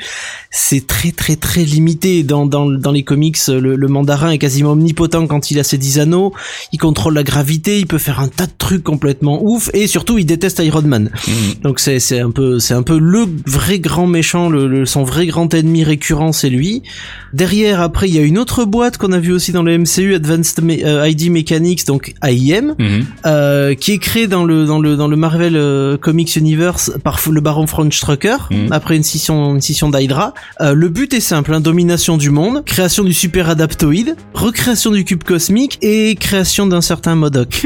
c'est très très très limité dans dans dans les comics. Le, le mandarin est quasiment omnipotent quand il a ses 10 anneaux. Il contrôle la gravité, il peut faire un tas de trucs complètement ouf et surtout il déteste Iron Man. Mhm. Donc c'est c'est un peu c'est un peu le vrai grand méchant, le, le- son vrai grand ennemi récurrent c'est lui. Derrière après il y a une autre boîte qu'on a vu aussi dans le MCU Advanced Me- euh, ID Mechanics donc AIM Mhm. euh, qui est créé dans le dans le dans le Marvel euh, Comics Universe par le Baron von Strucker Mhm. après une scission une scission d'Hydra. Euh, le but est simple hein, domination du monde, création du super adaptoïde, recréation du cube cosmique et création d'un certain Modoc. [LAUGHS]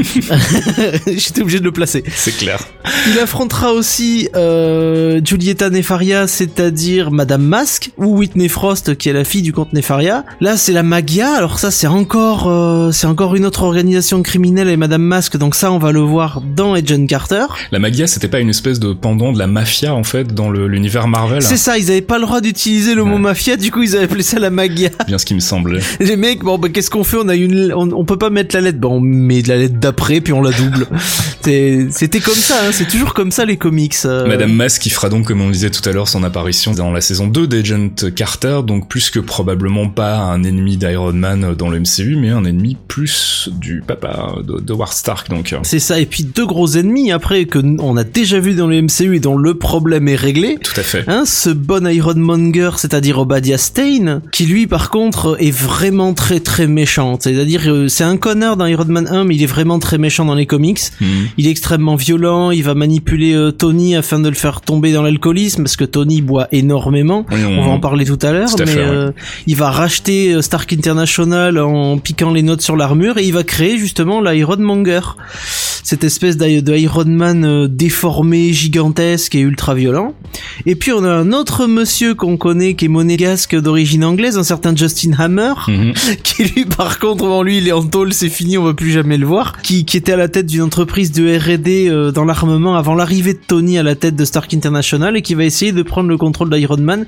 [LAUGHS] J'étais obligé de le placer. C'est clair. Il affrontera aussi euh, Giulietta Nefaria, c'est-à-dire Madame Mask, ou Whitney Frost, qui est la fille du comte Nefaria. Là, c'est la Magia. Alors ça, c'est encore, euh, c'est encore une autre organisation criminelle et Madame Mask. Donc ça, on va le voir dans Agent Carter. La Magia, c'était pas une espèce de pendant de la mafia en fait dans l'univers Marvel. C'est ça. Ils avaient pas le droit d'utiliser le mot mafia. Du coup, ils avaient appelé ça la Magia. Bien ce qui me semblait. [LAUGHS] Les mecs, bon, bah, qu'est-ce qu'on fait? On a une, on, on peut pas mettre la lettre. Bon, on met de la lettre d'après, puis on la double. [LAUGHS] C'était comme ça. Hein, c'est toujours comme ça les comics. euh. Madame Mask qui fera donc, comme on le disait tout à l'heure, son apparition dans la saison 2 d'Agent Carter, donc plus que probablement pas un ennemi d'Iron Man dans le MCU, mais un ennemi plus du papa de, de War Stark, donc. C'est ça, et puis deux gros ennemis après que on a déjà vu dans le MCU et dont le problème est réglé. Tout à fait. Hein, ce bon Ironmonger, c'est-à-dire Obadiah Stane, qui lui par contre est vraiment très très méchant. C'est-à-dire euh, c'est un connard dans Iron Man 1, mais il est vraiment très méchant dans les comics. Mhm. Il est extrêmement violent, il va manipuler euh, Tony afin de le faire tomber dans l'alcoolisme, parce que Tony boit énormément. Oui, On va en parler tout à l'heure, mais fait, ouais. euh, il va racheter euh, Stark International en piquant les notes sur l'armure et il va créer justement l'Ironmonger. Cette espèce d'I- de Iron Man euh, déformé, gigantesque et ultra violent. Et puis on a un autre monsieur qu'on connaît qui est monégasque d'origine anglaise, un certain Justin Hammer, Mhm. [LAUGHS] qui lui par contre, bon lui il est en tôle, c'est fini, on va plus jamais le voir, qui, qui était à la tête d'une entreprise de R&D euh, dans l'armement avant l'arrivée de Tony à la tête de Stark International et qui va essayer de prendre le contrôle d'Iron Man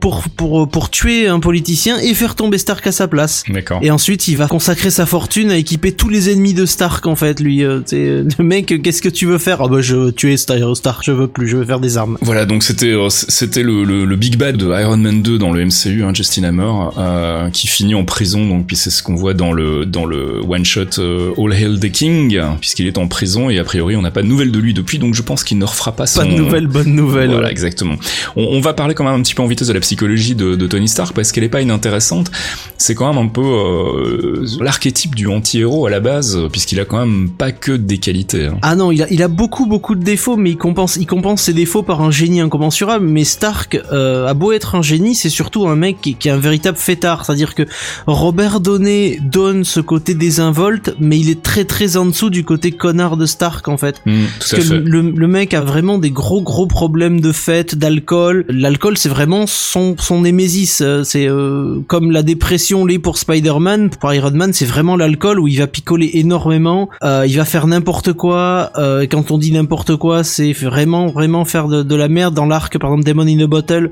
pour, pour, pour tuer un politicien et faire tomber Stark à sa place. D'accord. Et ensuite, il va consacrer sa fortune à équiper tous les ennemis de Stark, en fait, lui. euh, tu sais, le [LAUGHS] mec, qu'est-ce que tu veux faire? Ah bah, je veux tuer Star- Stark, je veux plus, je veux faire des armes. Voilà, donc c'était euh, c'était le, le, le big bad de Iron Man 2 dans le MCU, hein, Justin Hammer, euh, qui finit en prison. Donc puis c'est ce qu'on voit dans le dans le one shot euh, All Hail the King, puisqu'il est en prison et a priori on n'a pas de nouvelles de lui depuis. Donc je pense qu'il ne refera pas son Pas de nouvelles, bonnes nouvelles. Voilà, ouais. exactement. On, on va parler quand même un petit peu en vitesse de la psychologie de, de Tony Stark parce qu'elle est pas inintéressante. C'est quand même un peu euh, l'archétype du anti-héros à la base, puisqu'il a quand même pas que des qualités. hein. Ah non, il a, il a beaucoup beaucoup de défauts, mais il compense, il compense ses défauts par un génie incommensurable. Mais Stark a beau être un génie, c'est surtout un mec qui, qui est un véritable C'est-à-dire que Robert Downey donne ce côté désinvolte, mais il est très très en dessous du côté connard de Stark en fait. Mm, tout Parce que fait. le, le mec a vraiment des gros gros problèmes de fête, d'alcool. L'alcool c'est vraiment son son némésis. Euh, C'est euh, comme la dépression l'est pour Spider-Man, pour Iron Man, c'est vraiment l'alcool où il va picoler énormément. Euh, il va faire n'importe quoi. Euh, et quand on dit n'importe quoi, c'est vraiment vraiment faire de, de la merde. Dans l'arc par exemple Demon in a Bottle,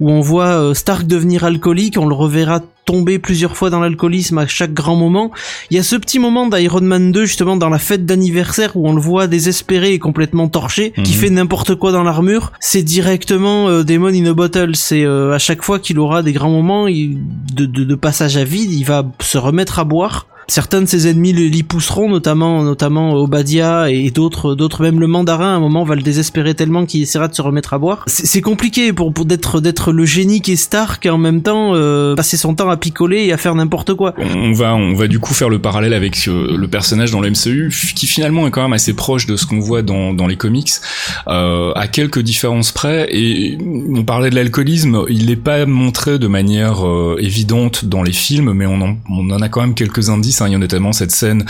où on voit Stark devenir alcoolique, on le reverra tomber plusieurs fois dans l'alcoolisme à chaque grand moment. Il y a ce petit moment d'Iron Man 2 justement dans la fête d'anniversaire où on le voit désespéré et complètement torché, qui Mhm. fait n'importe quoi dans l'armure. C'est directement euh, Demon in a Bottle. C'est euh, à chaque fois qu'il aura des grands moments il- de, de, de passage à vide, il va se remettre à boire. Certains de ses ennemis l'y pousseront, notamment notamment Obadiah et d'autres d'autres même le mandarin à un moment va le désespérer tellement qu'il essaiera de se remettre à boire. C'est c'est compliqué pour pour d'être d'être le génie qui est Stark et en même temps euh, passer son temps à picoler et à faire n'importe quoi. On va, on va du coup faire le parallèle avec euh, le personnage dans le MCU, qui finalement est quand même assez proche de ce qu'on voit dans, dans les comics, euh, à quelques différences près. Et on parlait de l'alcoolisme, il n'est pas montré de manière euh, évidente dans les films, mais on en, on en a quand même quelques indices Hein. Il y a notamment cette scène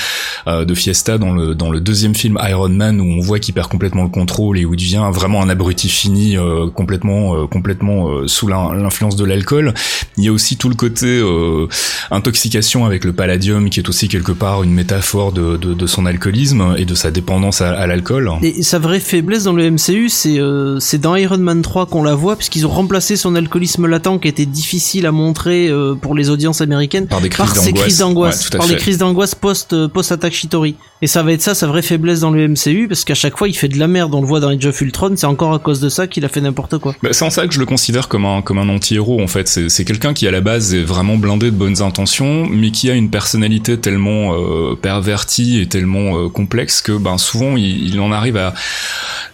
euh, de Fiesta dans le dans le deuxième film Iron Man où on voit qu'il perd complètement le contrôle et où il devient vraiment un abruti fini, euh, complètement euh, complètement euh, sous l'influence de l'alcool. Il y a aussi tout le côté intoxication avec le palladium qui est aussi quelque part une métaphore de, de, de son alcoolisme et de sa dépendance à, à l'alcool. Et sa vraie faiblesse dans le MCU, c'est c'est dans Iron Man 3 qu'on la voit puisqu'ils ont remplacé son alcoolisme latent qui était difficile à montrer pour les audiences américaines par des crises d'angoisse, par les crises d'angoisse post post attaque Shitori. Et ça va être ça sa vraie faiblesse dans le MCU parce qu'à chaque fois il fait de la merde, on le voit dans Age of Ultron, c'est encore à cause de ça qu'il a fait n'importe quoi. Bah, c'est en ça que je le considère comme un comme un anti-héros en fait. C'est c'est quelqu'un qui à la base est vraiment blindé de bonnes intentions, mais qui a une personnalité tellement euh, pervertie et tellement euh, complexe que ben souvent il, il en arrive à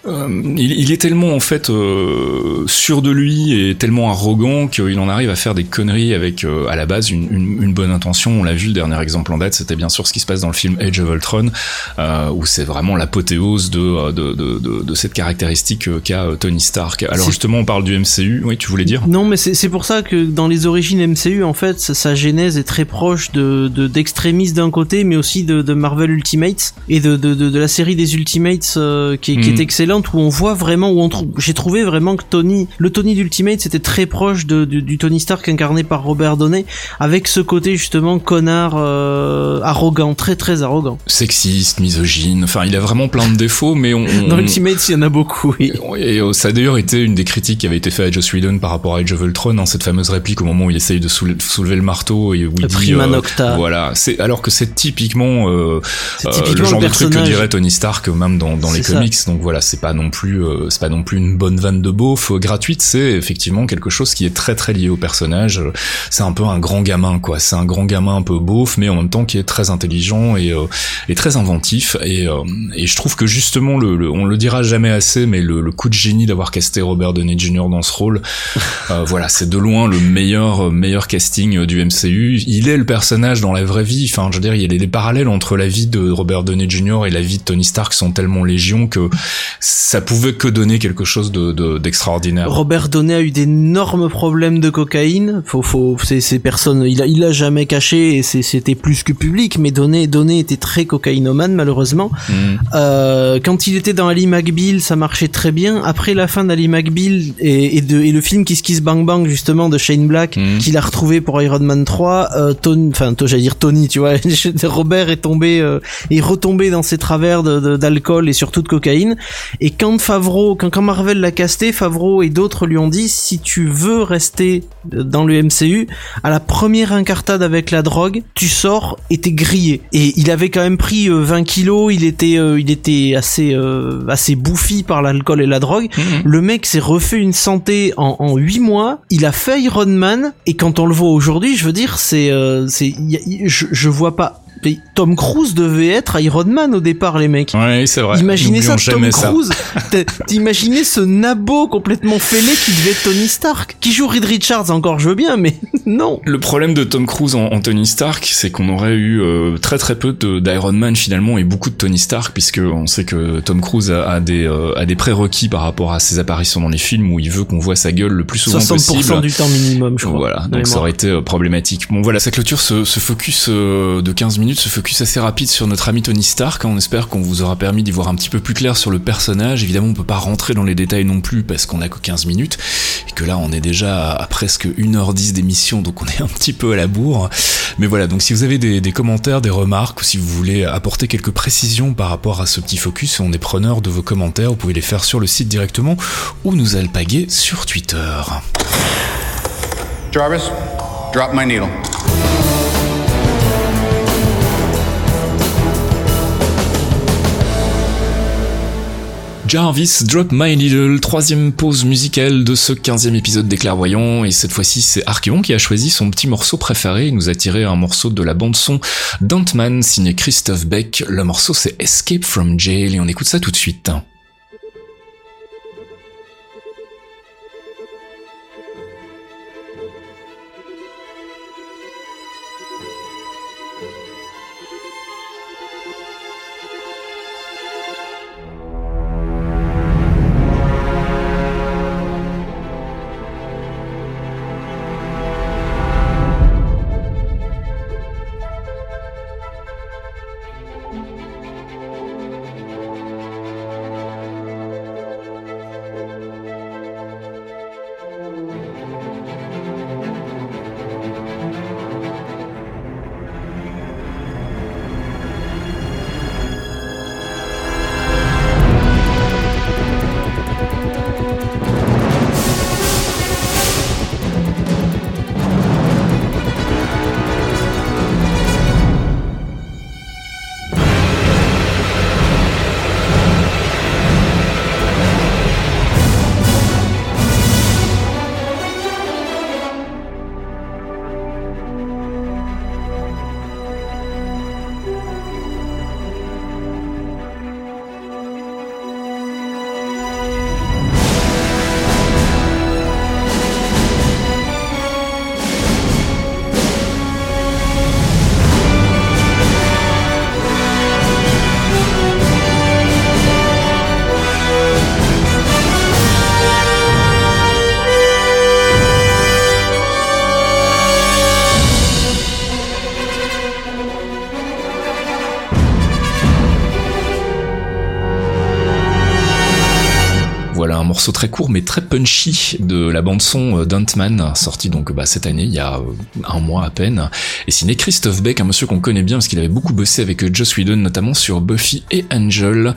euh, il, il, est tellement en fait euh, sûr de lui et tellement arrogant qu'il en arrive à faire des conneries avec euh, à la base une, une, une, bonne intention. On l'a vu, le dernier exemple en date, c'était bien sûr ce qui se passe dans le film Age of Ultron, euh, où c'est vraiment l'apothéose de de, de, de, de, cette caractéristique qu'a Tony Stark. Alors justement, on parle du MCU. Oui, tu voulais dire? Non, mais c'est pour ça que dans les origines MCU, en fait, sa genèse est très proche de d'extrémistes d'un côté, mais aussi de, Marvel Ultimates et de, de, de, la série des Ultimates qui, qui est hmm. excellente où on voit vraiment où on j'ai trouvé vraiment que Tony le Tony d'Ultimate c'était très proche de, du, Tony Stark incarné par Robert Downey avec ce côté justement connard euh, arrogant très très arrogant. Sexiste misogyne enfin il a vraiment plein de défauts mais on, [LAUGHS] dans Ultimate il y en a beaucoup oui. et, ça a d'ailleurs été une des critiques qui avait été faite à Joss Whedon par rapport à Age of Ultron dans hein, cette fameuse réplique au moment où il essaye de soulever, le marteau et où il dit euh, voilà c'est alors que c'est typiquement, euh, euh le genre de truc que dirait Tony Stark même dans, dans les comics. Donc voilà c'est pas non plus euh, c'est pas non plus une bonne vanne de beauf gratuite c'est effectivement quelque chose qui est très très lié au personnage. C'est un peu un grand gamin quoi. C'est un grand gamin un peu beauf mais en même temps qui est très intelligent et, euh, et très inventif et, euh, et je trouve que justement le, on le dira jamais assez mais le, le coup de génie d'avoir casté Robert Downey Jr dans ce rôle [LAUGHS] voilà c'est de loin le meilleur meilleur casting du MCU il est le personnage dans la vraie vie enfin je veux dire il y a des, parallèles entre la vie de Robert Downey Jr et la vie de Tony Stark sont tellement légion que ça pouvait que donner quelque chose de d'extraordinaire. Robert Downey a eu d'énormes problèmes de cocaïne. Faut, faut, ces, personnes, il a, il a jamais caché et c'était plus que public. Mais Downey, Downey était très cocaïnomane malheureusement. Mm. Euh, quand il était dans Ali McBeal, ça marchait très bien. Après la fin d'Ali McBeal et, et, de, et le film Kiss Kiss Bang Bang justement de Shane Black, mm. qu'il a retrouvé pour Iron Man 3, euh, Tony, enfin j'allais dire Tony, tu vois, [LAUGHS] Robert est tombé, euh, est retombé dans ses travers d'alcool et surtout de cocaïne. Et quand Favreau, quand, quand Marvel l'a casté, Favreau et d'autres lui ont dit si tu veux rester dans le MCU, à la première incartade avec la drogue, tu sors t'es grillé. Et il avait quand même pris 20 euh, kilos, il était, euh, il était assez, euh, assez bouffi par l'alcool et la drogue. Mhm. Le mec s'est refait une santé en, en 8 mois, il a fait Iron Man, et quand on le voit aujourd'hui, je veux dire, c'est, c'est, je, je vois pas Tom Cruise devait être Iron Man au départ, les mecs. Ouais, c'est vrai. Imaginez ça, Tom Cruise. [LAUGHS] T'imaginais ce nabo complètement fêlé qui devait être Tony Stark. Qui joue Reed Richards encore, je veux bien, mais [LAUGHS] non. Le problème de Tom Cruise en, Tony Stark, c'est qu'on aurait eu euh, très très peu d'Iron Man finalement et beaucoup de Tony Stark, puisque on sait que Tom Cruise a, des, euh, a des prérequis par rapport à ses apparitions dans les films où il veut qu'on voit sa gueule le plus souvent 60% possible. du temps minimum, je crois. Voilà, donc ça aurait été euh, problématique. Bon voilà, sa clôture ce, ce focus de 15 minutes ce focus assez rapide sur notre ami Tony Stark. On espère qu'on vous aura permis d'y voir un petit peu plus clair sur le personnage. Évidemment, on peut pas rentrer dans les détails non plus parce qu'on a que 15 minutes et que là, on est déjà à, presque 1h10 d'émission, donc on est [LAUGHS] un petit peu à la bourre. Mais voilà, donc si vous avez des, commentaires, des remarques ou si vous voulez apporter quelques précisions par rapport à ce petit focus, on est preneur de vos commentaires. Vous pouvez les faire sur le site directement ou nous alpaguer sur Twitter. Jarvis Drop My Needle, troisième pause musicale de ce quinzième épisode des Clairvoyants, et cette fois-ci c'est Archeon qui a choisi son petit morceau préféré, il nous a tiré un morceau de la bande son d'Ant-Man signé Christophe Beck, le morceau c'est Escape from Jail, et on écoute ça tout de suite. Morceau très court mais très punchy de la bande son euh, d'Huntman, sorti donc bah, cette année, il y a euh, un mois à peine, et signé Christophe Beck, un monsieur qu'on connaît bien parce qu'il avait beaucoup bossé avec euh, Joss Whedon, notamment sur Buffy et Angel.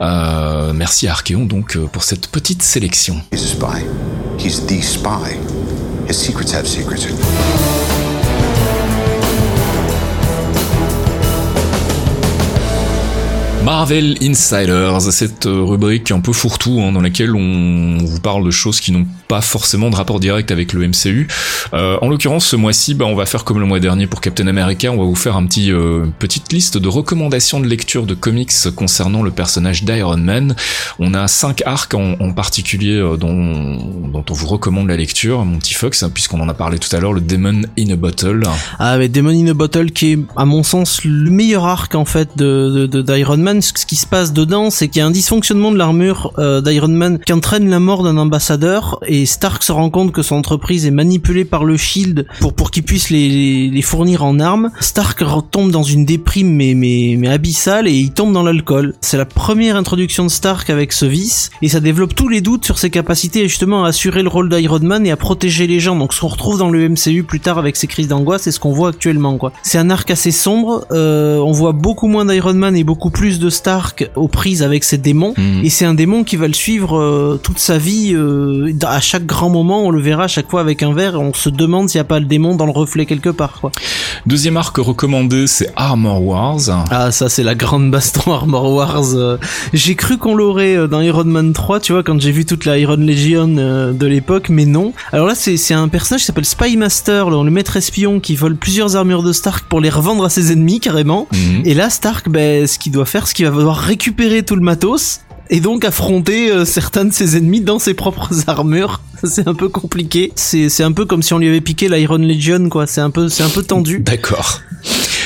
Merci à Archeon donc pour cette petite sélection. He's the spy. His secrets have secrets. Marvel Insiders, cette euh, rubrique un peu fourre-tout hein, dans laquelle on vous parle de choses qui n'ont pas forcément de rapport direct avec le MCU. Euh, en l'occurrence, ce mois-ci, bah, on va faire comme le mois dernier pour Captain America, on va vous faire un petit euh, petite liste de recommandations de lecture de comics concernant le personnage d'Iron Man. On a cinq arcs en, particulier euh, dont, dont on vous recommande la lecture, mon petit Fox, puisqu'on en a parlé tout à l'heure, le Demon in a Bottle. Ah, mais Demon in a Bottle qui est, à mon sens, le meilleur arc en fait de- d'Iron Man. Ce qui se passe dedans, c'est qu'il y a un dysfonctionnement de l'armure euh, d'Iron Man qui entraîne la mort d'un ambassadeur et Stark se rend compte que son entreprise est manipulée par le Shield pour pour qu'il puisse les, les fournir en armes. Stark retombe dans une déprime mais mais mais abyssale et il tombe dans l'alcool. C'est la première introduction de Stark avec ce vice et ça développe tous les doutes sur ses capacités justement à assurer le rôle d'Iron Man et à protéger les gens. Donc ce qu'on retrouve dans le MCU plus tard avec ses crises d'angoisse, c'est ce qu'on voit actuellement quoi. C'est un arc assez sombre, euh, on voit beaucoup moins d'Iron Man et beaucoup plus de Stark aux prises avec ses démons Mhm. et c'est un démon qui va le suivre euh, toute sa vie euh, à chaque grand moment, on le verra à chaque fois avec un verre, et on se demande s'il n'y a pas le démon dans le reflet quelque part quoi. Deuxième arc recommandé, c'est Armor Wars. Ah ça c'est la grande baston Armor Wars. euh. J'ai cru qu'on l'aurait dans Iron Man 3, tu vois, quand j'ai vu toute la Iron Legion de l'époque, mais non. Alors là c'est un personnage qui s'appelle Spy Master, le le maître espion qui vole plusieurs armures de Stark pour les revendre à ses ennemis carrément. Mhm. Et là Stark, ben ce qu'il doit faire, c'est qu'il va devoir récupérer tout le matos. Et donc affronter euh, certains de ses ennemis dans ses propres [LAUGHS] armures, c'est un peu compliqué. C'est c'est un peu comme si on lui avait piqué l'Iron Legion quoi. C'est un peu c'est un peu tendu. D'accord.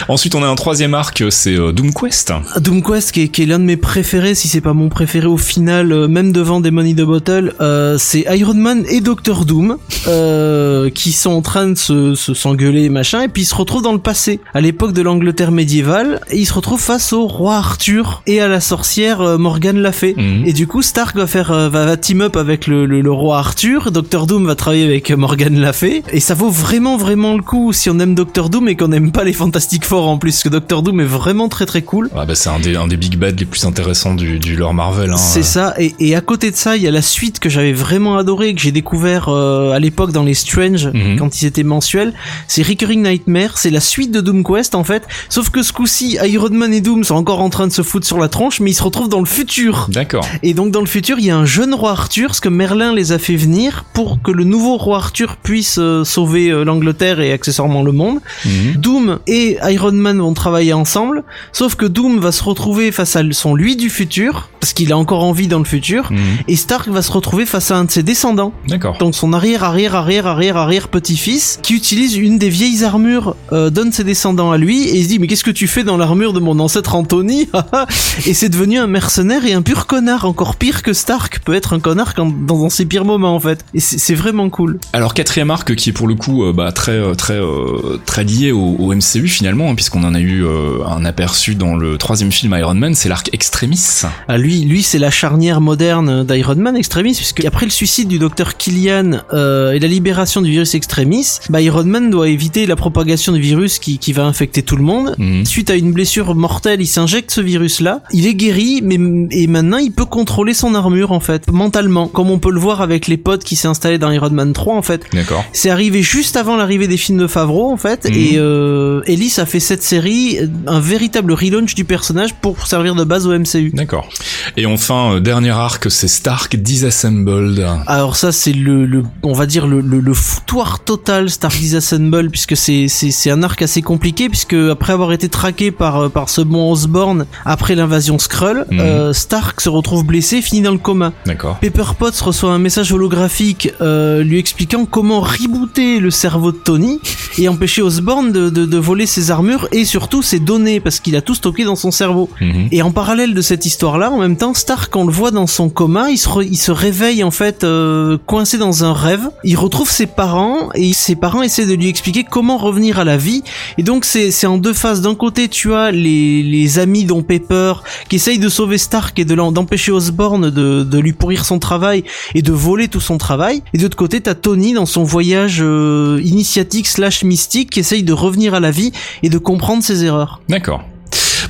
Ensuite, on a un troisième arc, c'est euh, Doom Quest. Doom Quest qui est, qui est l'un de mes préférés, si c'est pas mon préféré au final, euh, même devant Demon in the Bottle, euh, c'est Iron Man et Doctor Doom euh, qui sont en train de se se- s'engueuler et machin, et puis ils se retrouvent dans le passé, à l'époque de l'Angleterre médiévale, et ils se retrouvent face au roi Arthur et à la sorcière euh, Morgane la Fée. Mhm. Et du coup, Stark va faire va, va team up avec le, le, le roi Arthur, Doctor Doom va travailler avec Morgane la Fée, et ça vaut vraiment vraiment le coup si on aime Doctor Doom et qu'on n'aime pas les Fantastic Four en plus, parce que Doctor Doom est vraiment très très cool. Ah bah, c'est un des, un des big bad les plus intéressants du, du lore Marvel. Hein. C'est ça, et, et à côté de ça, il y a la suite que j'avais vraiment adoré, que j'ai découvert euh, à l'époque dans les Strange, Mhm. quand ils étaient mensuels. C'est Recurring Nightmare, c'est la suite de Doom Quest en fait, sauf que ce coup-ci, Iron Man et Doom sont encore en train de se foutre sur la tronche, mais ils se retrouvent dans le futur. D'accord. Et donc dans le futur, il y a un jeune roi Arthur, ce que Merlin les a fait venir pour que le nouveau roi Arthur puisse euh, sauver euh, l'Angleterre et accessoirement le monde. Mhm. Doom et Iron Man vont travailler ensemble, sauf que Doom va se retrouver face à son lui du futur, parce qu'il a encore envie dans le futur, Mhm. et Stark va se retrouver face à un de ses descendants. D'accord. Donc son arrière arrière arrière arrière arrière petit-fils qui utilise une des vieilles armures euh, donne ses descendants à lui et il se dit mais qu'est-ce que tu fais dans l'armure de mon ancêtre Anthony [LAUGHS] et c'est devenu un mercenaire et un pur connard encore pire que Stark peut être un connard quand, dans, dans ses pires moments en fait et c'est vraiment cool Alors quatrième arc qui est pour le coup euh, bah, très euh, très euh, très lié au, au MCU finalement hein, puisqu'on en a eu euh, un aperçu dans le troisième film Iron Man, c'est l'arc Extremis. Ah, lui, lui c'est la charnière moderne d'Iron Man Extremis, puisque après le suicide du docteur Killian euh, et la libération du virus Extremis, bah, Iron Man doit éviter la propagation du virus qui, qui va infecter tout le monde. Mhm. Suite à une blessure mortelle, il s'injecte ce virus-là. Il est guéri, mais et maintenant il peut contrôler son armure en fait, mentalement, comme on peut le voir avec les potes qui s'est installé dans Iron Man 3 en fait. D'accord. C'est arrivé juste avant l'arrivée des films de Favreau en fait, Mhm. et euh, Ellis a fait cette série, un véritable relaunch du personnage pour servir de base au MCU. D'accord. Et enfin, euh, dernier arc, c'est Stark Disassembled. Alors ça c'est le, le on va dire le, le, le foutoir total Stark Disassemble puisque c'est c'est c'est un arc assez compliqué puisque après avoir été traqué par euh, par ce bon Osborn après l'invasion Skrull, Mhm. euh, Stark se retrouve blessé, finit dans le coma. D'accord. Pepper Potts reçoit un message holographique euh, lui expliquant comment rebooter le cerveau de Tony et empêcher Osborn de, de, de voler ses armes armure et surtout ses données parce qu'il a tout stocké dans son cerveau. Mhm. Et en parallèle de cette histoire-là, en même temps, Stark, on le voit dans son coma, il se, re- il se réveille en fait euh, coincé dans un rêve. Il retrouve ses parents et ses parents essaient de lui expliquer comment revenir à la vie. Et donc c'est en deux phases. D'un côté, tu as les, les amis dont Pepper qui essayent de sauver Stark et de d'empêcher Osborn de, de lui pourrir son travail et de voler tout son travail. Et de l'autre côté, t'as Tony dans son voyage euh, initiatique slash mystique qui essaye de revenir à la vie et de comprendre ses erreurs. D'accord.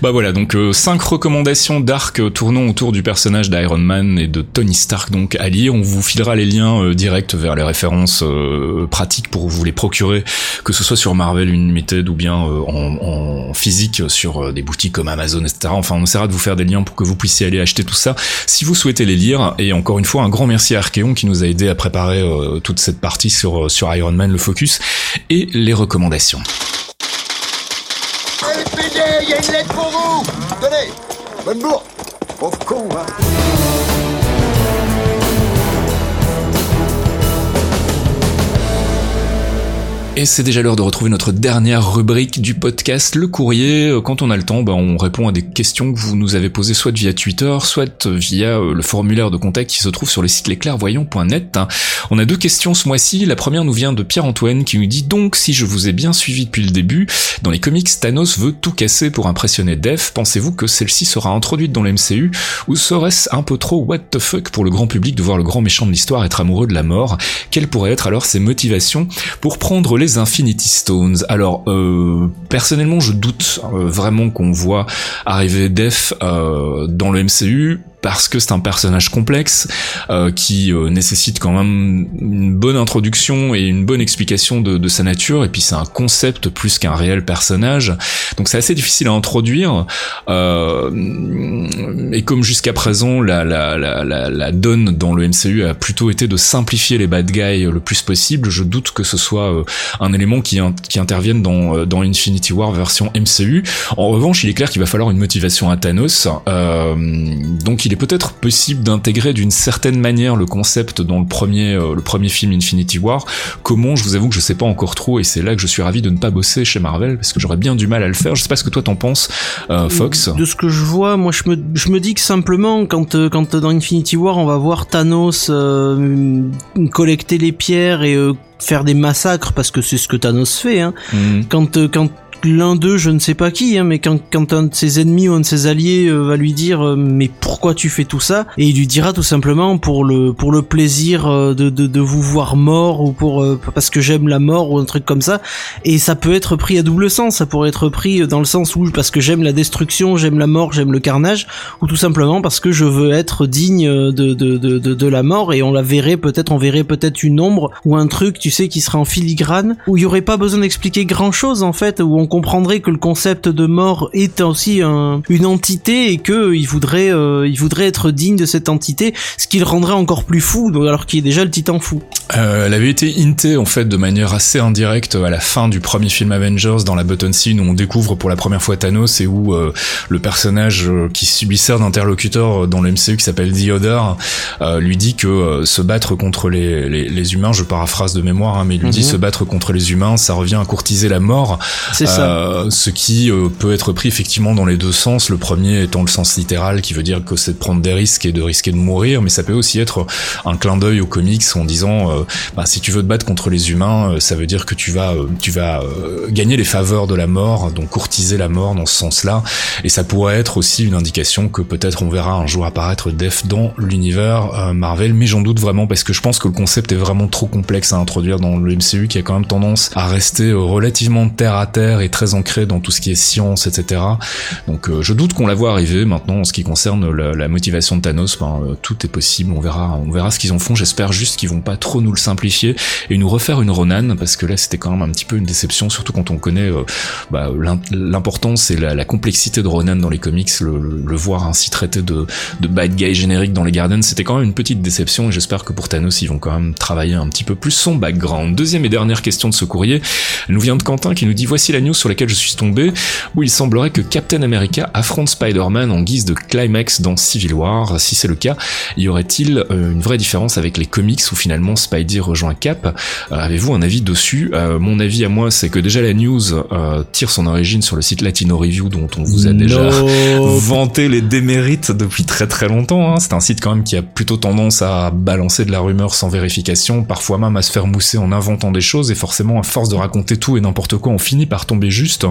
Bah voilà, donc euh, cinq recommandations d'arc euh, tournant autour du personnage d'Iron Man et de Tony Stark donc lire. On vous filera les liens euh, directs vers les références euh, pratiques pour vous les procurer, que ce soit sur Marvel Unlimited ou bien euh, en, en physique sur euh, des boutiques comme Amazon, etc. Enfin, on essaiera de vous faire des liens pour que vous puissiez aller acheter tout ça si vous souhaitez les lire. Et encore une fois, un grand merci à Archeon qui nous a aidé à préparer euh, toute cette partie sur, euh, sur Iron Man, le focus et les recommandations. Il y a une lettre pour vous. Tenez. Bonne bourre. Pauvre con, hein Et c'est déjà l'heure de retrouver notre dernière rubrique du podcast, le courrier. Euh, Quand on a le temps, bah, on répond à des questions que vous nous avez posées soit via Twitter, soit via euh, le formulaire de contact qui se trouve sur le site lesclairvoyants.net. On a deux questions ce mois-ci. La première nous vient de Pierre-Antoine qui nous dit donc si je vous ai bien suivi depuis le début, dans les comics, Thanos veut tout casser pour impressionner Def. Pensez-vous que celle-ci sera introduite dans le MCU ou serait-ce un peu trop what the fuck pour le grand public de voir le grand méchant de l'histoire être amoureux de la mort? Quelles pourraient être alors ses motivations pour prendre les Infinity Stones. Alors euh, personnellement, je doute euh, vraiment qu'on voit arriver Def euh, dans le MCU parce que c'est un personnage complexe euh, qui euh, nécessite quand même une bonne introduction et une bonne explication de, de sa nature. Et puis c'est un concept plus qu'un réel personnage. Donc c'est assez difficile à introduire. Euh, et comme jusqu'à présent la, la, la, la, donne dans le MCU a plutôt été de simplifier les bad guys le plus possible je doute que ce soit euh, un élément qui, qui intervienne dans, euh, dans Infinity War version MCU en revanche il est clair qu'il va falloir une motivation à Thanos. Euh, donc il est peut-être possible d'intégrer d'une certaine manière le concept dans le premier euh, le premier film Infinity War. Comment Je vous avoue que je sais pas encore trop et c'est là que je suis ravi de ne pas bosser chez Marvel parce que j'aurais bien du mal à le faire. Je sais pas ce que toi t'en penses, euh, Fox. De ce que je vois, moi je me, je me dis que simplement quand, euh, quand dans Infinity War on va voir Thanos euh, collecter les pierres et euh, faire des massacres parce que c'est ce que Thanos fait. Hein. Mhm. Quand, euh, quand l'un d'eux, je ne sais pas qui, hein, mais quand, quand un de ses ennemis ou un de ses alliés euh, va lui dire euh, mais pourquoi tu fais tout ça? Et il lui dira tout simplement pour le pour le plaisir euh, de, de, de vous voir mort ou pour euh, parce que j'aime la mort ou un truc comme ça et ça peut être pris à double sens. Ça pourrait être pris dans le sens où parce que j'aime la destruction j'aime la mort j'aime le carnage ou tout simplement parce que je veux être digne de de, de, de, de la mort et on la verrait peut-être on verrait peut-être une ombre ou un truc tu sais qui serait en filigrane où il y aurait pas besoin d'expliquer grand chose en fait où comprendrait que le concept de mort est aussi un- une entité et que il voudrait euh, il voudrait être digne de cette entité ce qui le rendrait encore plus fou alors qu'il est déjà le titan fou Euh, elle avait été hintée en fait de manière assez indirecte à la fin du premier film Avengers dans la button scene où on découvre pour la première fois Thanos et où euh, le personnage euh, qui sert d'interlocuteur dans le MCU qui s'appelle Theodore euh, lui dit que euh, se battre contre les, les, les humains, je paraphrase de mémoire, hein, mais il lui dit Mhm. se battre contre les humains, ça revient à courtiser la mort. c'est Euh, ce qui euh, peut être pris effectivement dans les deux sens. Le premier étant le sens littéral qui veut dire que c'est de prendre des risques et de risquer de mourir, mais ça peut aussi être un clin d'œil aux comics en disant euh, bah, si tu veux te battre contre les humains, ça veut dire que tu vas tu vas gagner les faveurs de la mort, donc courtiser la mort dans ce sens-là. Et ça pourrait être aussi une indication que peut-être on verra un jour apparaître Def dans l'univers Marvel, mais j'en doute vraiment parce que je pense que le concept est vraiment trop complexe à introduire dans le MCU qui a quand même tendance à rester relativement terre à terre et très ancré dans tout ce qui est science, etc. Donc euh, je doute qu'on la voit arriver maintenant en ce qui concerne la, motivation de Thanos. Ben, euh, tout est possible, on verra, on verra ce qu'ils en font. J'espère juste qu'ils vont pas trop nous le simplifier et nous refaire une Ronan parce que là c'était quand même un petit peu une déception, surtout quand on connaît euh, bah, l'im- l'importance et la, complexité de Ronan dans les comics, le, le- le voir ainsi traité de, de bad guy générique dans les Garden, c'était quand même une petite déception et j'espère que pour Thanos ils vont quand même travailler un petit peu plus son background. Deuxième et dernière question de ce courrier nous vient de Quentin qui nous dit voici la news sur laquelle je suis tombé où il semblerait que Captain America affronte Spider-Man en guise de climax dans Civil War. Si c'est le cas, y aurait-il euh, une vraie différence avec les comics où finalement Spidey rejoint Cap? Avez-vous un avis dessus? Mon avis à moi, c'est que déjà la news tire son origine sur le site Latino Review, dont on vous a déjà vanté les démérites depuis très très longtemps. Hein. C'est un site quand même qui a plutôt tendance à balancer de la rumeur sans vérification, parfois même à se faire mousser en inventant des choses, et forcément à force de raconter tout et n'importe quoi, on finit par tomber juste.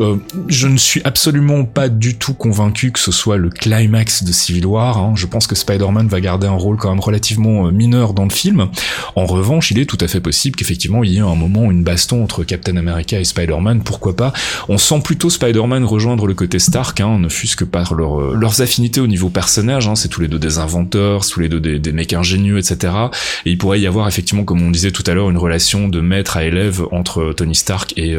Euh, je ne suis absolument pas du tout convaincu que ce soit le climax de Civil War. Hein. Je pense que Spider-Man va garder un rôle quand même relativement euh, mineur dans le film. En revanche, il est tout à fait possible qu'effectivement il y ait un moment une baston entre Captain America et Spider-Man. Pourquoi pas? On sent plutôt Spider-Man rejoindre le côté Stark, hein, ne fût-ce que par euh, leurs affinités au niveau personnage. Hein. C'est tous les deux des inventeurs, tous les deux des, mecs ingénieux, etc. Et il pourrait y avoir effectivement, comme on disait tout à l'heure, une relation de maître à élève entre Tony Stark et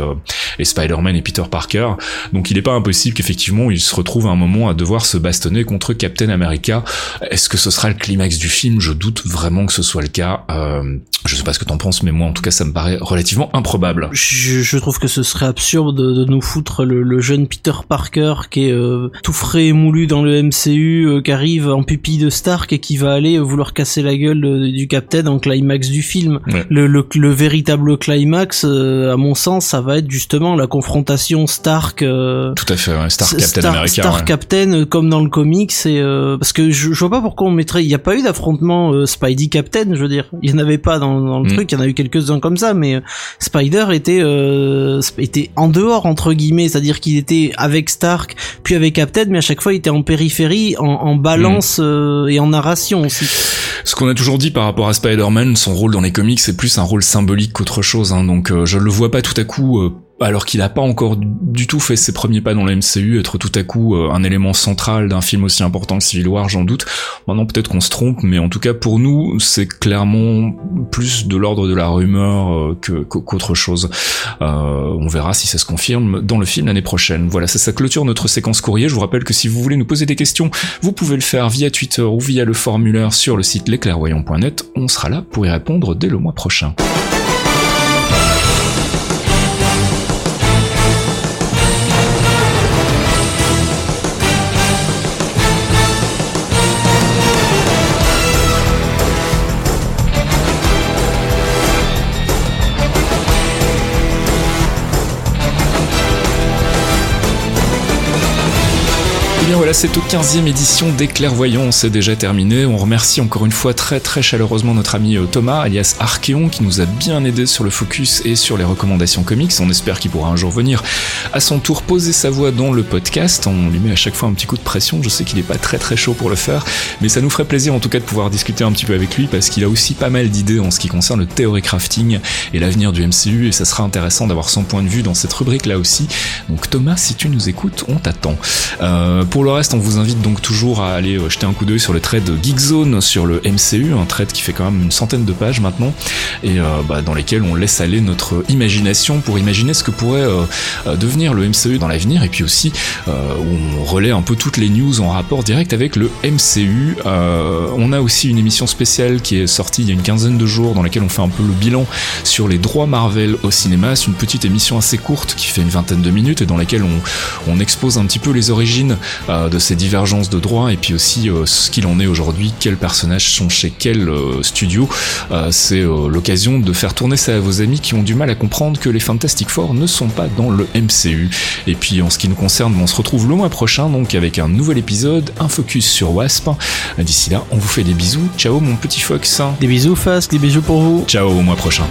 Spider-Man et Peter Parker. Donc il n'est pas impossible qu'effectivement il se retrouve à un moment à devoir se bastonner contre Captain America. Est-ce que ce sera le climax du film? Je doute vraiment que ce soit le cas. Euh, je sais pas ce que t'en penses, mais moi en tout cas ça me paraît relativement improbable. Je, je trouve que ce serait absurde de, de nous foutre le, le, jeune Peter Parker qui est euh, tout frais et moulu dans le MCU, euh, qui arrive en pupille de Stark et qui va aller vouloir casser la gueule euh, du Captain en climax du film. Le, le, le, véritable climax, à mon sens, ça va être justement la confrontation Stark. Tout à fait, ouais. Stark Captain Star, America. Stark Captain comme dans le comics, et parce que je, je, vois pas pourquoi on mettrait. Il n'y a pas eu d'affrontement Spidey Captain, je veux dire. Il n'y en avait pas dans dans, le mm. truc. Il y en a eu quelques-uns comme ça, mais euh, Spider était euh, était en dehors entre guillemets, c'est-à-dire qu'il était avec Stark, puis avec Captain, mais à chaque fois il était en périphérie, en, en balance mm. euh, et en narration aussi. Ce qu'on a toujours dit par rapport à Spider-Man, son rôle dans les comics, c'est plus un rôle symbolique qu'autre chose. Hein, donc je le vois pas tout à coup alors qu'il n'a pas encore du tout fait ses premiers pas dans la MCU, être tout à coup euh, un élément central d'un film aussi important que Civil War, j'en doute. Maintenant peut-être qu'on se trompe, mais en tout cas pour nous, c'est clairement plus de l'ordre de la rumeur euh, qu'autre chose. Euh, on verra si ça se confirme dans le film l'année prochaine. Voilà, c'est ça clôture notre séquence courrier. Je vous rappelle que si vous voulez nous poser des questions, vous pouvez le faire via Twitter ou via le formulaire sur le site lesclairvoyants.net. On sera là pour y répondre dès le mois prochain. Voilà, c'est au 15e édition des Clairvoyants, c'est déjà terminé. On remercie encore une fois très très chaleureusement notre ami euh, Thomas, alias Archeon, qui nous a bien aidé sur le focus et sur les recommandations comics. On espère qu'il pourra un jour venir à son tour poser sa voix dans le podcast. On lui met à chaque fois un petit coup de pression. Je sais qu'il n'est pas très très chaud pour le faire, mais ça nous ferait plaisir en tout cas de pouvoir discuter un petit peu avec lui parce qu'il a aussi pas mal d'idées en ce qui concerne le théorie crafting et l'avenir du MCU et ça sera intéressant d'avoir son point de vue dans cette rubrique là aussi. Donc Thomas, si tu nous écoutes, on t'attend. Euh, pour le on vous invite donc toujours à aller euh, jeter un coup d'œil sur le trade Geekzone sur le MCU, un trade qui fait quand même une centaine de pages maintenant, et euh, bah, dans lesquels on laisse aller notre imagination pour imaginer ce que pourrait euh, devenir le MCU dans l'avenir, et puis aussi on relaie un peu toutes les news en rapport direct avec le MCU. on a aussi une émission spéciale qui est sortie il y a une quinzaine de jours, dans laquelle on fait un peu le bilan sur les droits Marvel au cinéma. C'est une petite émission assez courte qui fait une vingtaine de minutes et dans laquelle on, expose un petit peu les origines de ces divergences de droits et puis aussi euh, ce qu'il en est aujourd'hui, quels personnages sont chez quel euh, studio. c'est l'occasion de faire tourner ça à vos amis qui ont du mal à comprendre que les Fantastic Four ne sont pas dans le MCU. Et puis en ce qui nous concerne, on se retrouve le mois prochain donc avec un nouvel épisode, un focus sur Wasp. D'ici là, on vous fait des bisous. Ciao mon petit Fox. Des bisous Fasque, des bisous pour vous. Ciao au mois prochain.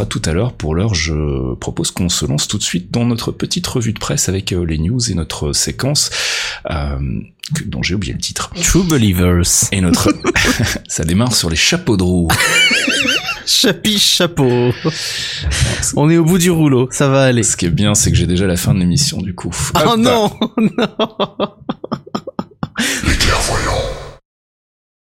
Sera tout à l'heure. Pour l'heure, je propose qu'on se lance tout de suite dans notre petite revue de presse avec euh, les news et notre séquence. Euh, que- dont j'ai oublié le titre. True Believers. Et notre, [LAUGHS] ça démarre sur les chapeaux de roue. Chapiche chapeau. On est au bout du rouleau, ça va aller. Ce qui est bien, c'est que j'ai déjà la fin de l'émission du coup. Oh Hop. non, [LAUGHS] non.